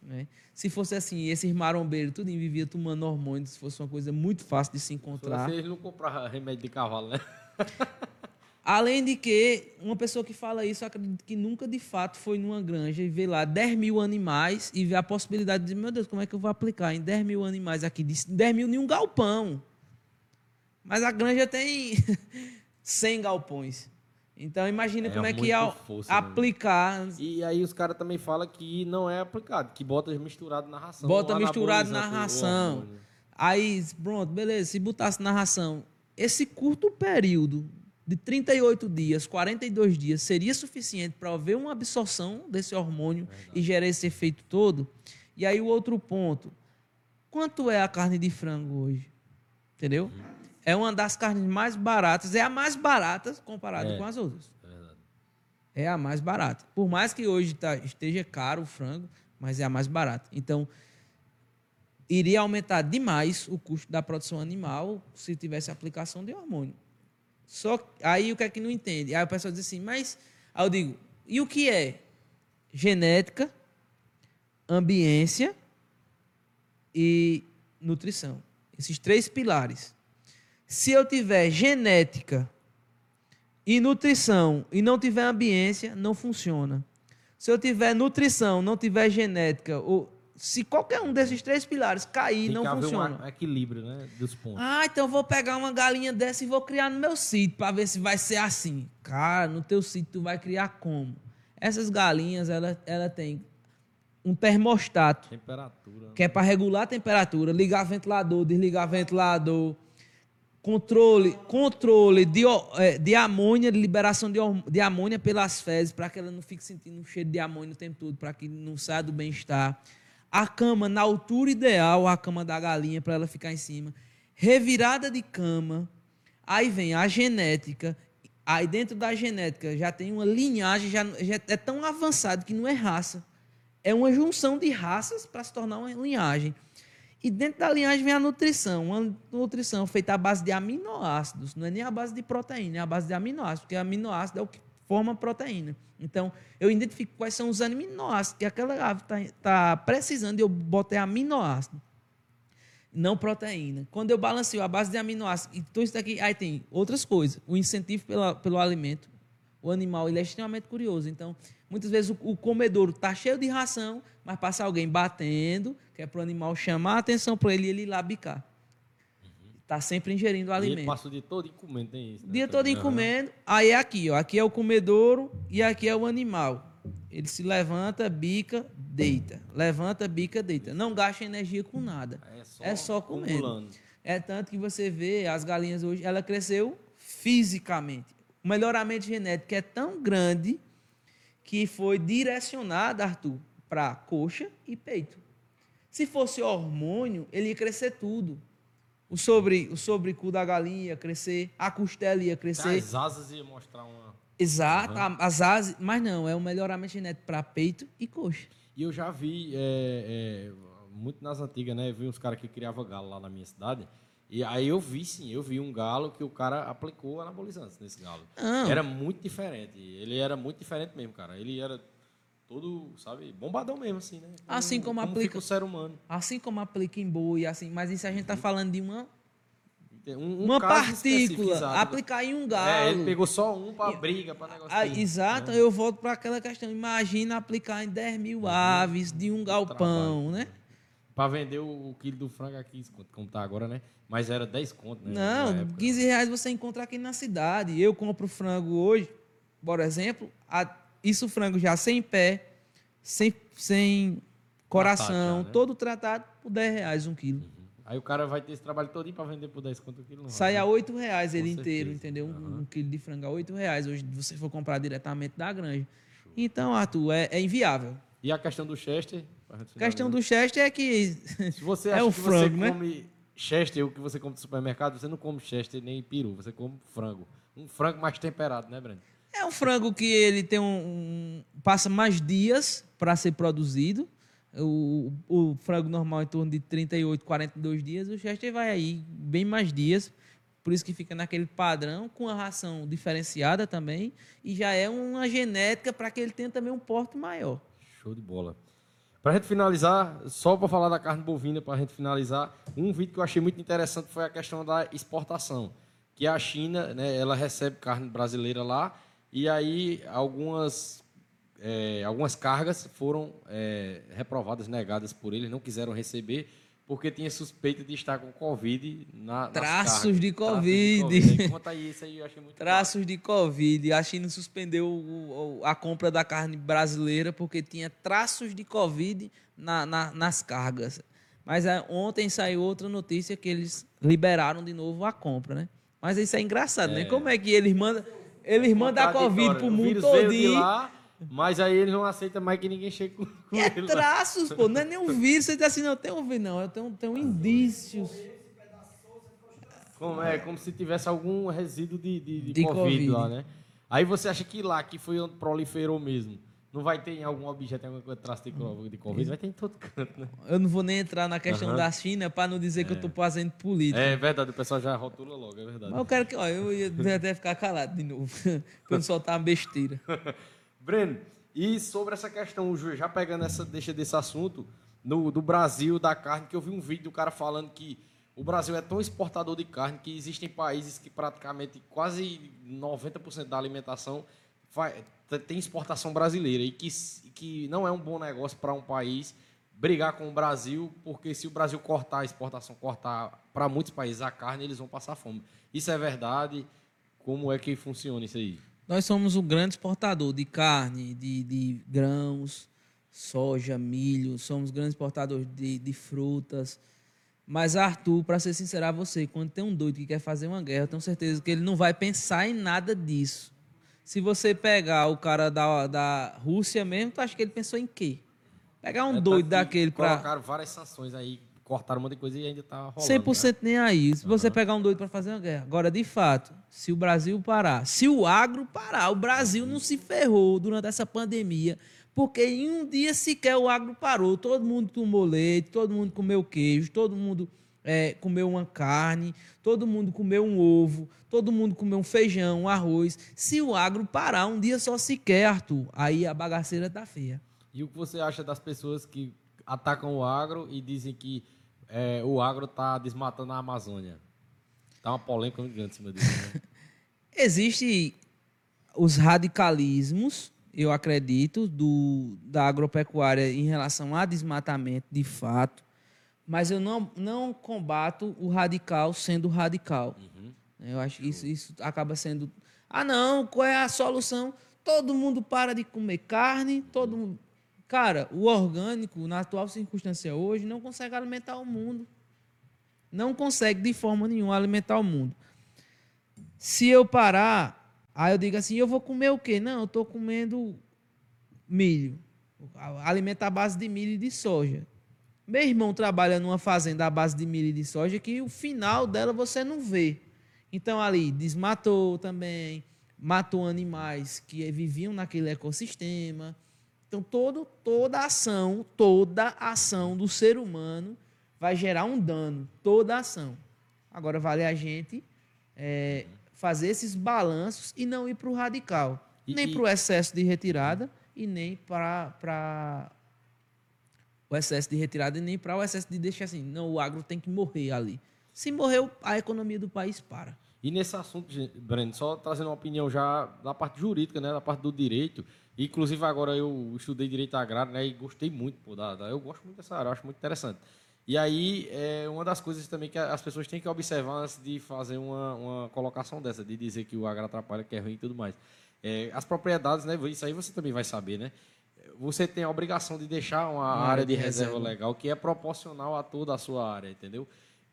Né? Se fosse assim, esses marombeiros tudo vivia tomando hormônio, se fosse uma coisa muito fácil de se encontrar. Vocês não compraram remédio de cavalo, né? Além de que, uma pessoa que fala isso, acredito que nunca de fato foi numa granja e vê lá 10 mil animais e vê a possibilidade de, meu Deus, como é que eu vou aplicar em 10 mil animais aqui? 10 mil em um galpão. Mas a granja tem 100 galpões. Então imagina é como é que ia força, aplicar. E aí os caras também falam que não é aplicado, que bota misturado na ração. Bota misturado na ração. Aí, pronto, beleza, se botasse na ração, esse curto período de 38 dias, 42 dias, seria suficiente para haver uma absorção desse hormônio Verdade. e gerar esse efeito todo? E aí o outro ponto, quanto é a carne de frango hoje? Entendeu? Uhum. É uma das carnes mais baratas, é a mais barata comparada é, com as outras. É, é a mais barata. Por mais que hoje tá, esteja caro o frango, mas é a mais barata. Então, iria aumentar demais o custo da produção animal se tivesse aplicação de hormônio. Só aí o que é que não entende? Aí o pessoal diz assim, mas aí eu digo, e o que é genética, ambiência e nutrição? Esses três pilares. Se eu tiver genética e nutrição e não tiver ambiência, não funciona. Se eu tiver nutrição, não tiver genética, ou se qualquer um desses três pilares cair, Tem não funciona. um equilíbrio, né? Dos pontos. Ah, então eu vou pegar uma galinha dessa e vou criar no meu sítio para ver se vai ser assim. Cara, no teu sítio tu vai criar como? Essas galinhas, ela, ela tem um termostato, Temperatura. que é para regular a temperatura, ligar ventilador, desligar ventilador, controle, controle de, é, de amônia, de liberação de, de amônia pelas fezes, para que ela não fique sentindo um cheiro de amônia o tempo todo, para que não saia do bem-estar. A cama na altura ideal, a cama da galinha, para ela ficar em cima. Revirada de cama. Aí vem a genética. Aí dentro da genética já tem uma linhagem, já, já é tão avançado que não é raça. É uma junção de raças para se tornar uma linhagem. E dentro da linhagem vem a nutrição. Uma nutrição feita à base de aminoácidos. Não é nem a base de proteína, é a base de aminoácidos, porque aminoácido é o que forma proteína. Então, eu identifico quais são os aminoácidos que aquela ave está tá precisando e eu botei aminoácido, não proteína. Quando eu balanceio a base de aminoácidos, então isso daqui, aí tem outras coisas. O incentivo pela, pelo alimento. O animal ele é extremamente curioso. Então, muitas vezes o, o comedouro está cheio de ração, mas passa alguém batendo, que é para o animal chamar a atenção para ele e ele ir lá bicar. Está sempre ingerindo o E ele alimento. passa o dia todo comendo, tem isso. O né? dia todo Aham. comendo. Aí é aqui, ó. Aqui é o comedouro e aqui é o animal. Ele se levanta, bica, deita. Levanta, bica, deita. Não gasta energia com nada. É só, É só comendo. É tanto que você vê as galinhas hoje, ela cresceu fisicamente. O melhoramento genético é tão grande que foi direcionado, Arthur, para coxa e peito. Se fosse hormônio, ele ia crescer tudo. O sobre, o sobrecu da galinha ia crescer, a costela ia crescer. As asas iam mostrar uma... Exato, a- as asas, mas não, é um melhoramento genético para peito e coxa. E eu já vi, é, é, muito nas antigas, né? Vi uns caras que criavam galo lá na minha cidade. E aí eu vi, sim, eu vi um galo que o cara aplicou anabolizantes nesse galo. Não. Era muito diferente. Ele era muito diferente mesmo, cara. Ele era todo, sabe, bombadão mesmo, assim, né? Assim como como aplica- o ser humano. Assim como aplica em boi, assim, mas isso a gente está falando de uma, Um, um uma partícula, aplicar em um galo. É, ele pegou só um pra briga, pra negócio. Ah, exato, eu volto para aquela questão. Imagina aplicar em 10 mil aves de um galpão, né? Pra vender o, o quilo do frango aqui, como tá agora, né? Mas era 10 conto, né? Não, na época. 15 reais você encontra aqui na cidade. Eu compro frango hoje, por exemplo, a- isso frango já sem pé, sem, sem coração, né? todo tratado por 10 reais um quilo. Aí o cara vai ter esse trabalho todo pra vender por 10 conto o quilo. não Sai vai, a né? 8 reais ele Com inteiro, certeza. entendeu? Um, Aham. um quilo de frango a 8 reais. Hoje, se você for comprar diretamente da granja. Então, Arthur, é, é inviável. E a questão do Chester? A questão do. Chester é que Se você é acha o que frango, você né? come Chester, o que você come do supermercado, você não come Chester nem peru, você come frango. Um frango mais temperado, né, Breno? É um frango que ele tem um, um- passa mais dias para ser produzido. O, o frango normal em torno de 38, 42 dias. O Chester vai aí bem mais dias. Por isso que fica naquele padrão, com a ração diferenciada também. E já é uma genética para que ele tenha também um porte maior. Show de bola. Pra gente finalizar, só para falar da carne bovina, pra gente finalizar, um vídeo que eu achei muito interessante foi a questão da exportação. Que a China, né, ela recebe carne brasileira lá, e aí algumas, é, algumas cargas foram é, reprovadas, negadas por eles, não quiseram receber, porque tinha suspeita de estar com Covid na, Traços de Traços Covid. Conta aí, isso aí eu achei muito Traços de Covid. A China suspendeu o- a compra da carne brasileira porque tinha traços de Covid na- na- nas cargas. Mas é, ontem saiu outra notícia que eles liberaram de novo a compra, né? Mas isso é engraçado, né? Como é que eles mandam, eles mandam a Covid pro mundo todinho. lá, mas aí eles não aceitam mais que ninguém chegue com, com É ele lá. traços, pô. Não é nem um vírus. Você diz assim, não, tenho um vírus, não. Eu tenho, tenho indícios. Como, é, como se tivesse algum resíduo de, de, de De COVID, Covid. lá, né? Aí você acha que lá, que foi onde proliferou mesmo, Não vai ter em algum objeto, em alguma coisa traço de, de Covid, vai ter em todo canto, né? Eu não vou nem entrar na questão Aham. da China para não dizer que eu tô fazendo política. É verdade, o pessoal já rotula logo, é verdade. Mas eu quero que, ó, eu ia até ficar calado de novo, pra não soltar uma besteira. Breno, e sobre essa questão, Ju, já pegando essa deixa desse assunto, no, do Brasil, da carne, que eu vi um vídeo do cara falando que o Brasil é tão exportador de carne que existem países que praticamente quase 90% da alimentação vai- tem exportação brasileira e que, que não é um bom negócio para um país brigar com o Brasil, porque se o Brasil cortar a exportação, cortar para muitos países a carne, eles vão passar fome. Isso é verdade? Como é que funciona isso aí? Nós somos o grande exportador de carne, de, de grãos, soja, milho, somos grandes exportadores de, de frutas. Mas, Arthur, para ser sincero a você, quando tem um doido que quer fazer uma guerra, eu tenho certeza que ele não vai pensar em nada disso. Se você pegar o cara da, da Rússia mesmo, tu acha que ele pensou em quê? Pegar um É, doido tá que daquele para Colocaram várias sanções aí, cortaram um monte de coisa e ainda tá rolando. 100% nem aí. Se você pegar um doido para fazer uma guerra. Agora, de fato, se o Brasil parar, se o agro parar, o Brasil não se ferrou durante essa pandemia, porque em um dia sequer o agro parou. Todo mundo tomou leite, todo mundo comeu queijo, todo mundo é, comeu uma carne, todo mundo comeu um ovo, todo mundo comeu um feijão, um arroz. Se o agro parar um dia só sequer, Arthur, aí a bagaceira tá feia. E o que você acha das pessoas que atacam o agro e dizem que é, o agro tá desmatando a Amazônia? Tá uma polêmica muito grande em cima disso. Né? Existem os radicalismos, eu acredito, do, da agropecuária em relação a desmatamento, de fato, mas eu não, não combato o radical sendo radical. Eu acho que isso, isso acaba sendo. Ah, não, qual é a solução? Todo mundo para de comer carne, todo mundo. Cara, o orgânico, na atual circunstância hoje, não consegue alimentar o mundo. Não consegue, de forma nenhuma, alimentar o mundo. Se eu parar, aí eu digo assim, eu vou comer o quê? Não, eu estou comendo milho. Alimento à base de milho e de soja. Meu irmão trabalha numa fazenda à base de milho e de soja que o final dela você não vê. Então ali desmatou também, matou animais que viviam naquele ecossistema. Então todo, toda ação, toda ação do ser humano vai gerar um dano, toda ação. Agora vale a gente é, fazer esses balanços e não ir para o radical, E- nem para o excesso de retirada e nem para o excesso de retirada e nem para o excesso de deixar assim, não, o agro tem que morrer ali. Se morreu, a economia do país para. E nesse assunto, Breno, só trazendo uma opinião já da parte jurídica, né, da parte do direito. Inclusive agora eu estudei direito agrário, né, e gostei muito, pô, da, da- eu gosto muito dessa área, acho muito interessante. E aí é uma das coisas também que as pessoas têm que observar antes de fazer uma, uma colocação dessa, de dizer que o agro atrapalha, que é ruim e tudo mais. É, as propriedades, né, isso aí você também vai saber, né? Você tem a obrigação de deixar uma área de reserva legal que é proporcional a toda a sua área, entendeu?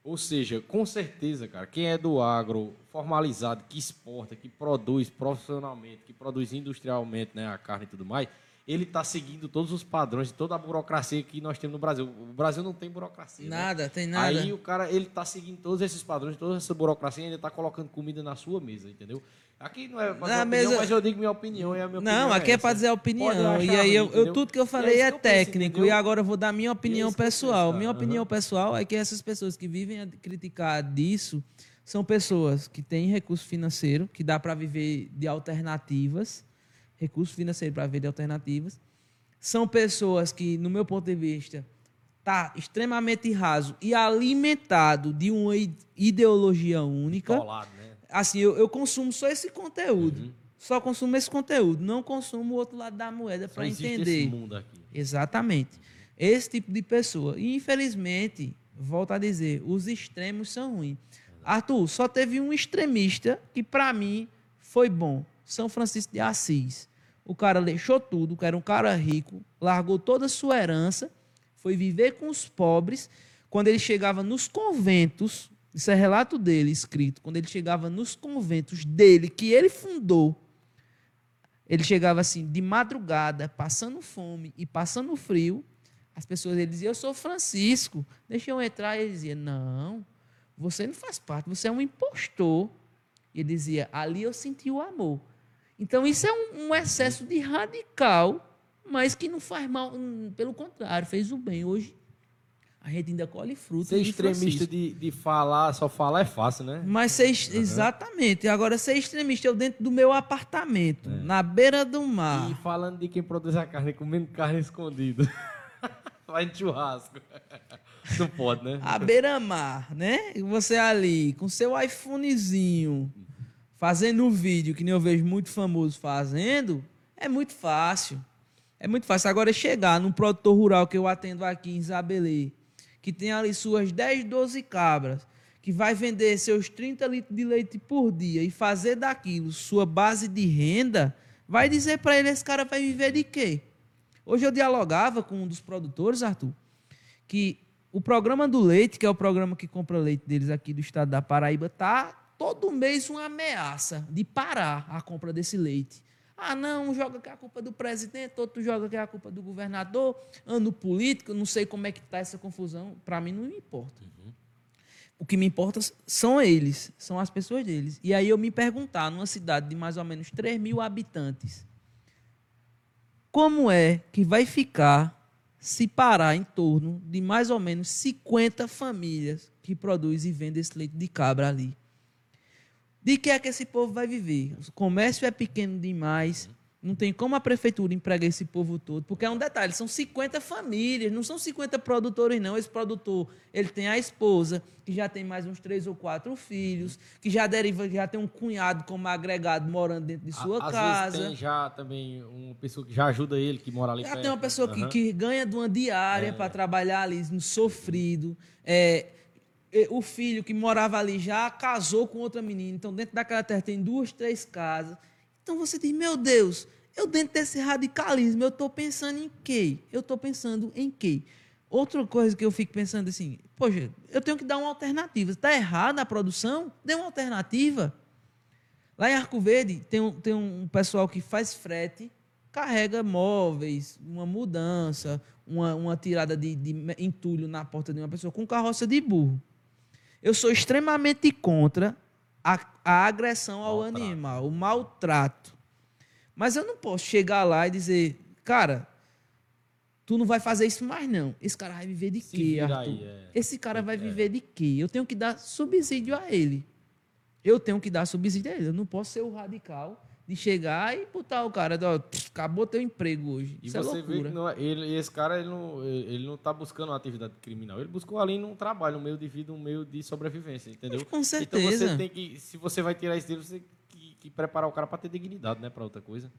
Ou seja, com certeza, cara, quem é do agro formalizado, que exporta, que produz profissionalmente, que produz industrialmente né, a carne e tudo mais, ele está seguindo todos os padrões de toda a burocracia que nós temos no Brasil. O Brasil não tem burocracia. né? Nada, tem nada. Aí o cara, ele tá seguindo todos esses padrões, toda essa burocracia e ainda tá colocando comida na sua mesa, entendeu? Aqui não é Na dizer opinião, mesa- mas eu digo minha opinião e a minha opinião Não, aqui é essa. para dizer a opinião. E aí, eu, eu- tudo que eu falei é que eu penso, técnico. entendeu? e agora eu vou dar minha opinião eu penso, pessoal. minha opinião pessoal é que essas pessoas que vivem a criticar disso são pessoas que têm recurso financeiro, que dá para viver de alternativas, recurso financeiro para viver de alternativas. São pessoas que, no meu ponto de vista, tá extremamente raso e alimentado de uma ideologia única Colado, né? Assim, eu, eu consumo só esse conteúdo. Uhum. Só consumo esse conteúdo. Não consumo o outro lado da moeda para entender. esse mundo aqui. Exatamente. Esse tipo de pessoa. E, infelizmente, volto a dizer, os extremos são ruins. Arthur, só teve um extremista que, para mim, foi bom. São Francisco de Assis. O cara deixou tudo, que era um cara rico, largou toda a sua herança, foi viver com os pobres. Quando ele chegava nos conventos, isso é relato dele escrito, quando ele chegava nos conventos dele, que ele fundou, ele chegava assim, de madrugada, passando fome e passando frio. As pessoas ele dizia: Eu sou Francisco, deixa eu entrar. E ele dizia: Não, você não faz parte, você é um impostor. E ele dizia: Ali eu senti o amor. Então, isso é um, um excesso de radical mas que não faz mal, hum, pelo contrário, fez o bem. Hoje a gente ainda colhe frutos. Ser extremista de, de falar, só falar é fácil, né? Mas ser, uhum. exatamente. Agora, ser extremista eu dentro do meu apartamento, é. na beira do mar. E falando de quem produz a carne, comendo carne escondida. Vai em churrasco. Não pode, né? A beira-mar, né? E você ali, com seu iPhonezinho, fazendo o vídeo, que nem eu vejo muito famoso fazendo, é muito fácil. É muito fácil. Agora, chegar num produtor rural que eu atendo aqui em Isabelê, que tem ali suas 10, 12 cabras, que vai vender seus 30 litros de leite por dia e fazer daquilo sua base de renda, vai dizer para ele: esse cara vai viver de quê? Hoje eu dialogava com um dos produtores, Arthur, que o programa do leite, que é o programa que compra leite deles aqui do estado da Paraíba, tá todo mês uma ameaça de parar a compra desse leite. Ah, não, um joga que é a culpa do presidente, outro joga que é a culpa do governador, ano político, não sei como é que está essa confusão. Para mim não me importa. Uhum. O que me importa são eles, são as pessoas deles. E aí eu me perguntar, numa cidade de mais ou menos 3 mil habitantes, como é que vai ficar se parar em torno de mais ou menos 50 famílias que produzem e vendem esse leite de cabra ali? De que é que esse povo vai viver? O comércio é pequeno demais. Não tem como a prefeitura empregar esse povo todo, porque é um detalhe, são 50 famílias, não são 50 produtores não. Esse produtor, ele tem a esposa, que já tem mais uns três ou quatro filhos, que já deriva, já tem um cunhado como agregado morando dentro de sua casa. Vezes tem já também uma pessoa que já ajuda ele, que mora ali já perto. tem uma pessoa uhum. que, que, ganha de uma diária é. para trabalhar ali no sofrido. É, o filho que morava ali já casou com outra menina. Então, dentro daquela terra tem duas, três casas. Então você diz, meu Deus, eu dentro desse radicalismo, eu estou pensando em quê? Eu estou pensando em quê? Outra coisa que eu fico pensando assim, poxa, eu tenho que dar uma alternativa. Está errada a produção? Dê uma alternativa. Lá em Arco Verde tem um, tem um pessoal que faz frete, carrega móveis, uma mudança, uma, uma tirada de, de entulho na porta de uma pessoa com carroça de burro. Eu sou extremamente contra a, a agressão ao maltrato. animal, o maltrato. Mas eu não posso chegar lá e dizer, cara, tu não vai fazer isso mais não. Esse cara vai viver de Se quê, Arthur? Aí, é. Esse cara vai é. viver de quê? Eu tenho que dar subsídio a ele. Eu tenho que dar subsídio a ele. Eu não posso ser o radical de chegar e botar o cara, ó, acabou teu emprego hoje. E Isso é você é vê que não, é, ele, esse cara ele não, ele não tá buscando uma atividade criminal. Ele buscou ali num trabalho, um meio de vida, um meio de sobrevivência, entendeu? Mas com certeza. Então você tem que, se você vai tirar isso dele, você tem que, que preparar o cara para ter dignidade, né, para outra coisa.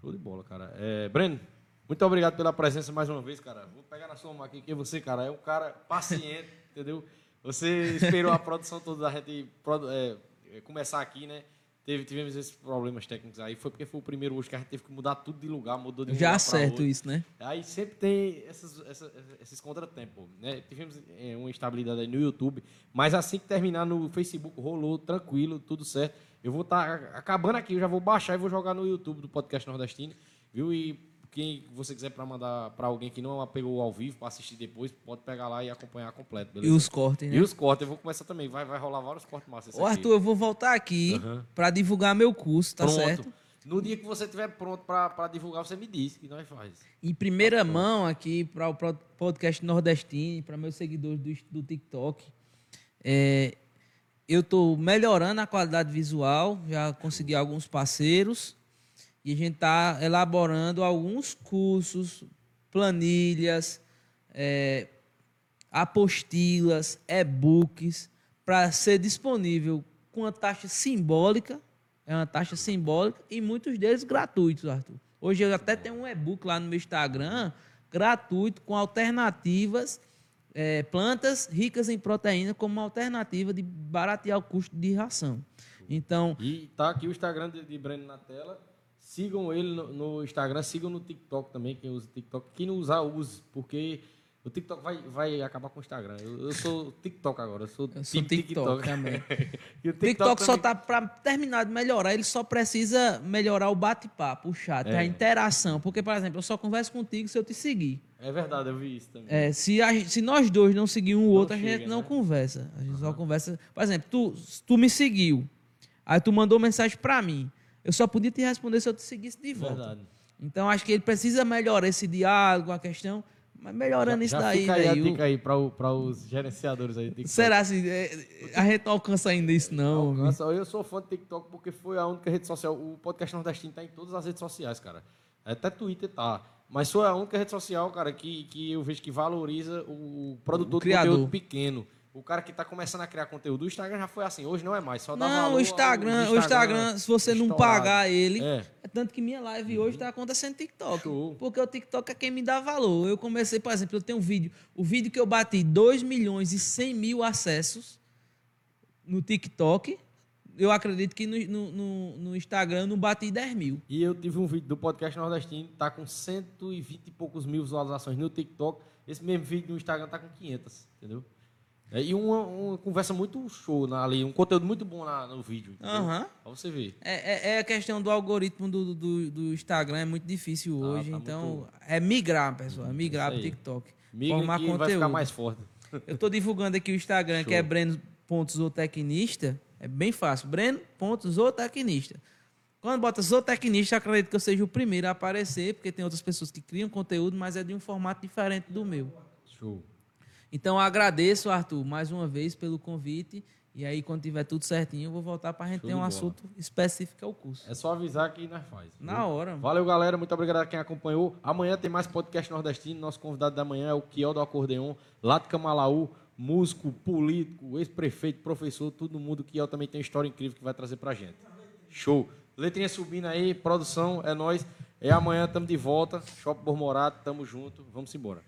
Show de bola, cara. É, Breno, muito obrigado pela presença mais uma vez, cara. Vou pegar na sua mão aqui, que você, cara, é um cara paciente, entendeu? Você esperou a produção toda da gente é, começar aqui, né? Teve, tivemos esses problemas técnicos aí. Foi porque foi o primeiro hoje que a gente teve que mudar tudo de lugar, mudou de Já certo isso, né? Aí sempre tem essas, essas, esses contratempos, né? Tivemos é, uma instabilidade aí no YouTube, mas assim que terminar no Facebook, rolou tranquilo, tudo certo. Eu vou estar tá acabando aqui, eu já vou baixar e vou jogar no YouTube do Podcast Nordestino, viu? E quem você quiser para mandar para alguém que não pegou ao vivo para assistir depois, pode pegar lá e acompanhar completo, beleza? E os cortes, né? E os cortes, eu vou começar também. Vai, vai rolar vários cortes massas. Ô, Arthur, eu vou voltar aqui uhum. para divulgar meu curso, tá Pronto. certo? No dia que você estiver pronto para divulgar, você me diz que nós faz. Em primeira tá mão aqui para o podcast nordestino, para meus seguidores do, do TikTok, é, eu estou melhorando a qualidade visual, já consegui alguns parceiros e a gente está elaborando alguns cursos, planilhas, é, apostilas, e-books, para ser disponível com uma taxa simbólica, é uma taxa simbólica, e muitos deles gratuitos, Arthur. Hoje eu até tenho um e-book lá no meu Instagram, gratuito, com alternativas, é, plantas ricas em proteína, como uma alternativa de baratear o custo de ração. Então. E tá aqui o Instagram de, de Breno na tela. Sigam ele no, no, Instagram, sigam no TikTok também, quem usa TikTok. Quem não usar, use, porque o TikTok vai, vai acabar com o Instagram. Eu, eu sou TikTok agora, eu sou, eu sou TikTok, TikTok também. o TikTok, TikTok só tá para terminar de melhorar, ele só precisa melhorar o bate-papo, o chat, é. a interação. Porque, por exemplo, eu só converso contigo se eu te seguir. É verdade, eu vi isso também. É, se, a, se nós dois não seguir um outro, chega, a gente não né? conversa. A gente uhum. só conversa. Por exemplo, tu, tu me seguiu, aí tu mandou mensagem para mim. Eu só podia te responder se eu te seguisse de volta. Verdade. Então acho que ele precisa melhorar esse diálogo, a questão, mas melhorando já, isso já daí, fica aí dica aí para os gerenciadores aí. TikTok. Será assim? é, a gente não alcança ainda isso, não. Alcança. Eu sou fã do TikTok porque foi a única rede social. O podcast nordestino tá em todas as redes sociais, cara. Até Twitter tá. Mas foi a única rede social, cara, que, que eu vejo que valoriza o produtor O de criador. conteúdo pequeno. O cara que tá começando a criar conteúdo. O Instagram já foi assim. Hoje não é mais. Só dá Não, valor o Instagram, o Instagram, se você não estourado. pagar ele, É. é tanto que minha live hoje está acontecendo no TikTok. Show. Porque o TikTok é quem me dá valor. Eu comecei, por exemplo, eu tenho um vídeo. O vídeo que eu bati 2 milhões e 100 mil acessos no TikTok, eu acredito que no, no, no- no Instagram eu não bati 10 mil. E eu tive um vídeo do podcast nordestino, tá com 120 e poucos mil visualizações no TikTok. Esse mesmo vídeo no Instagram tá com 500, entendeu? É, e uma, uma conversa muito show na- ali, um conteúdo muito bom na- no vídeo. Aham. Pra você ver. É, é- é a questão do algoritmo do, do, do Instagram, é muito difícil Ah, hoje. tá então, muito- é migrar, pessoal. É migrar Isso para aí. TikTok. Migra formar que ele vai conteúdo. ficar mais forte. Eu estou divulgando aqui o Instagram, que Show. é Breno.zootecnista. É bem fácil. Breno.zootecnista. Quando bota zootecnista, acredito que eu seja o primeiro a aparecer, porque tem outras pessoas que criam conteúdo, mas é de um formato diferente do meu. Show. Então, agradeço, Arthur, mais uma vez pelo convite. E aí, quando tiver tudo certinho, eu vou voltar para a gente Show ter um bola. assunto específico ao curso. É só avisar que nós faz. Na hora. Valeu, galera. Muito obrigado a quem acompanhou. Amanhã tem mais podcast nordestino. Nosso convidado da manhã é o Kiel do Acordeon, lá de Camalaú, músico, político, ex-prefeito, professor, todo mundo. Kiel também tem uma história incrível que vai trazer pra gente. Show. Letrinha subindo aí, produção, é nós. É amanhã, estamos de volta. Shopping Bormorato, tamo junto. Vamos embora.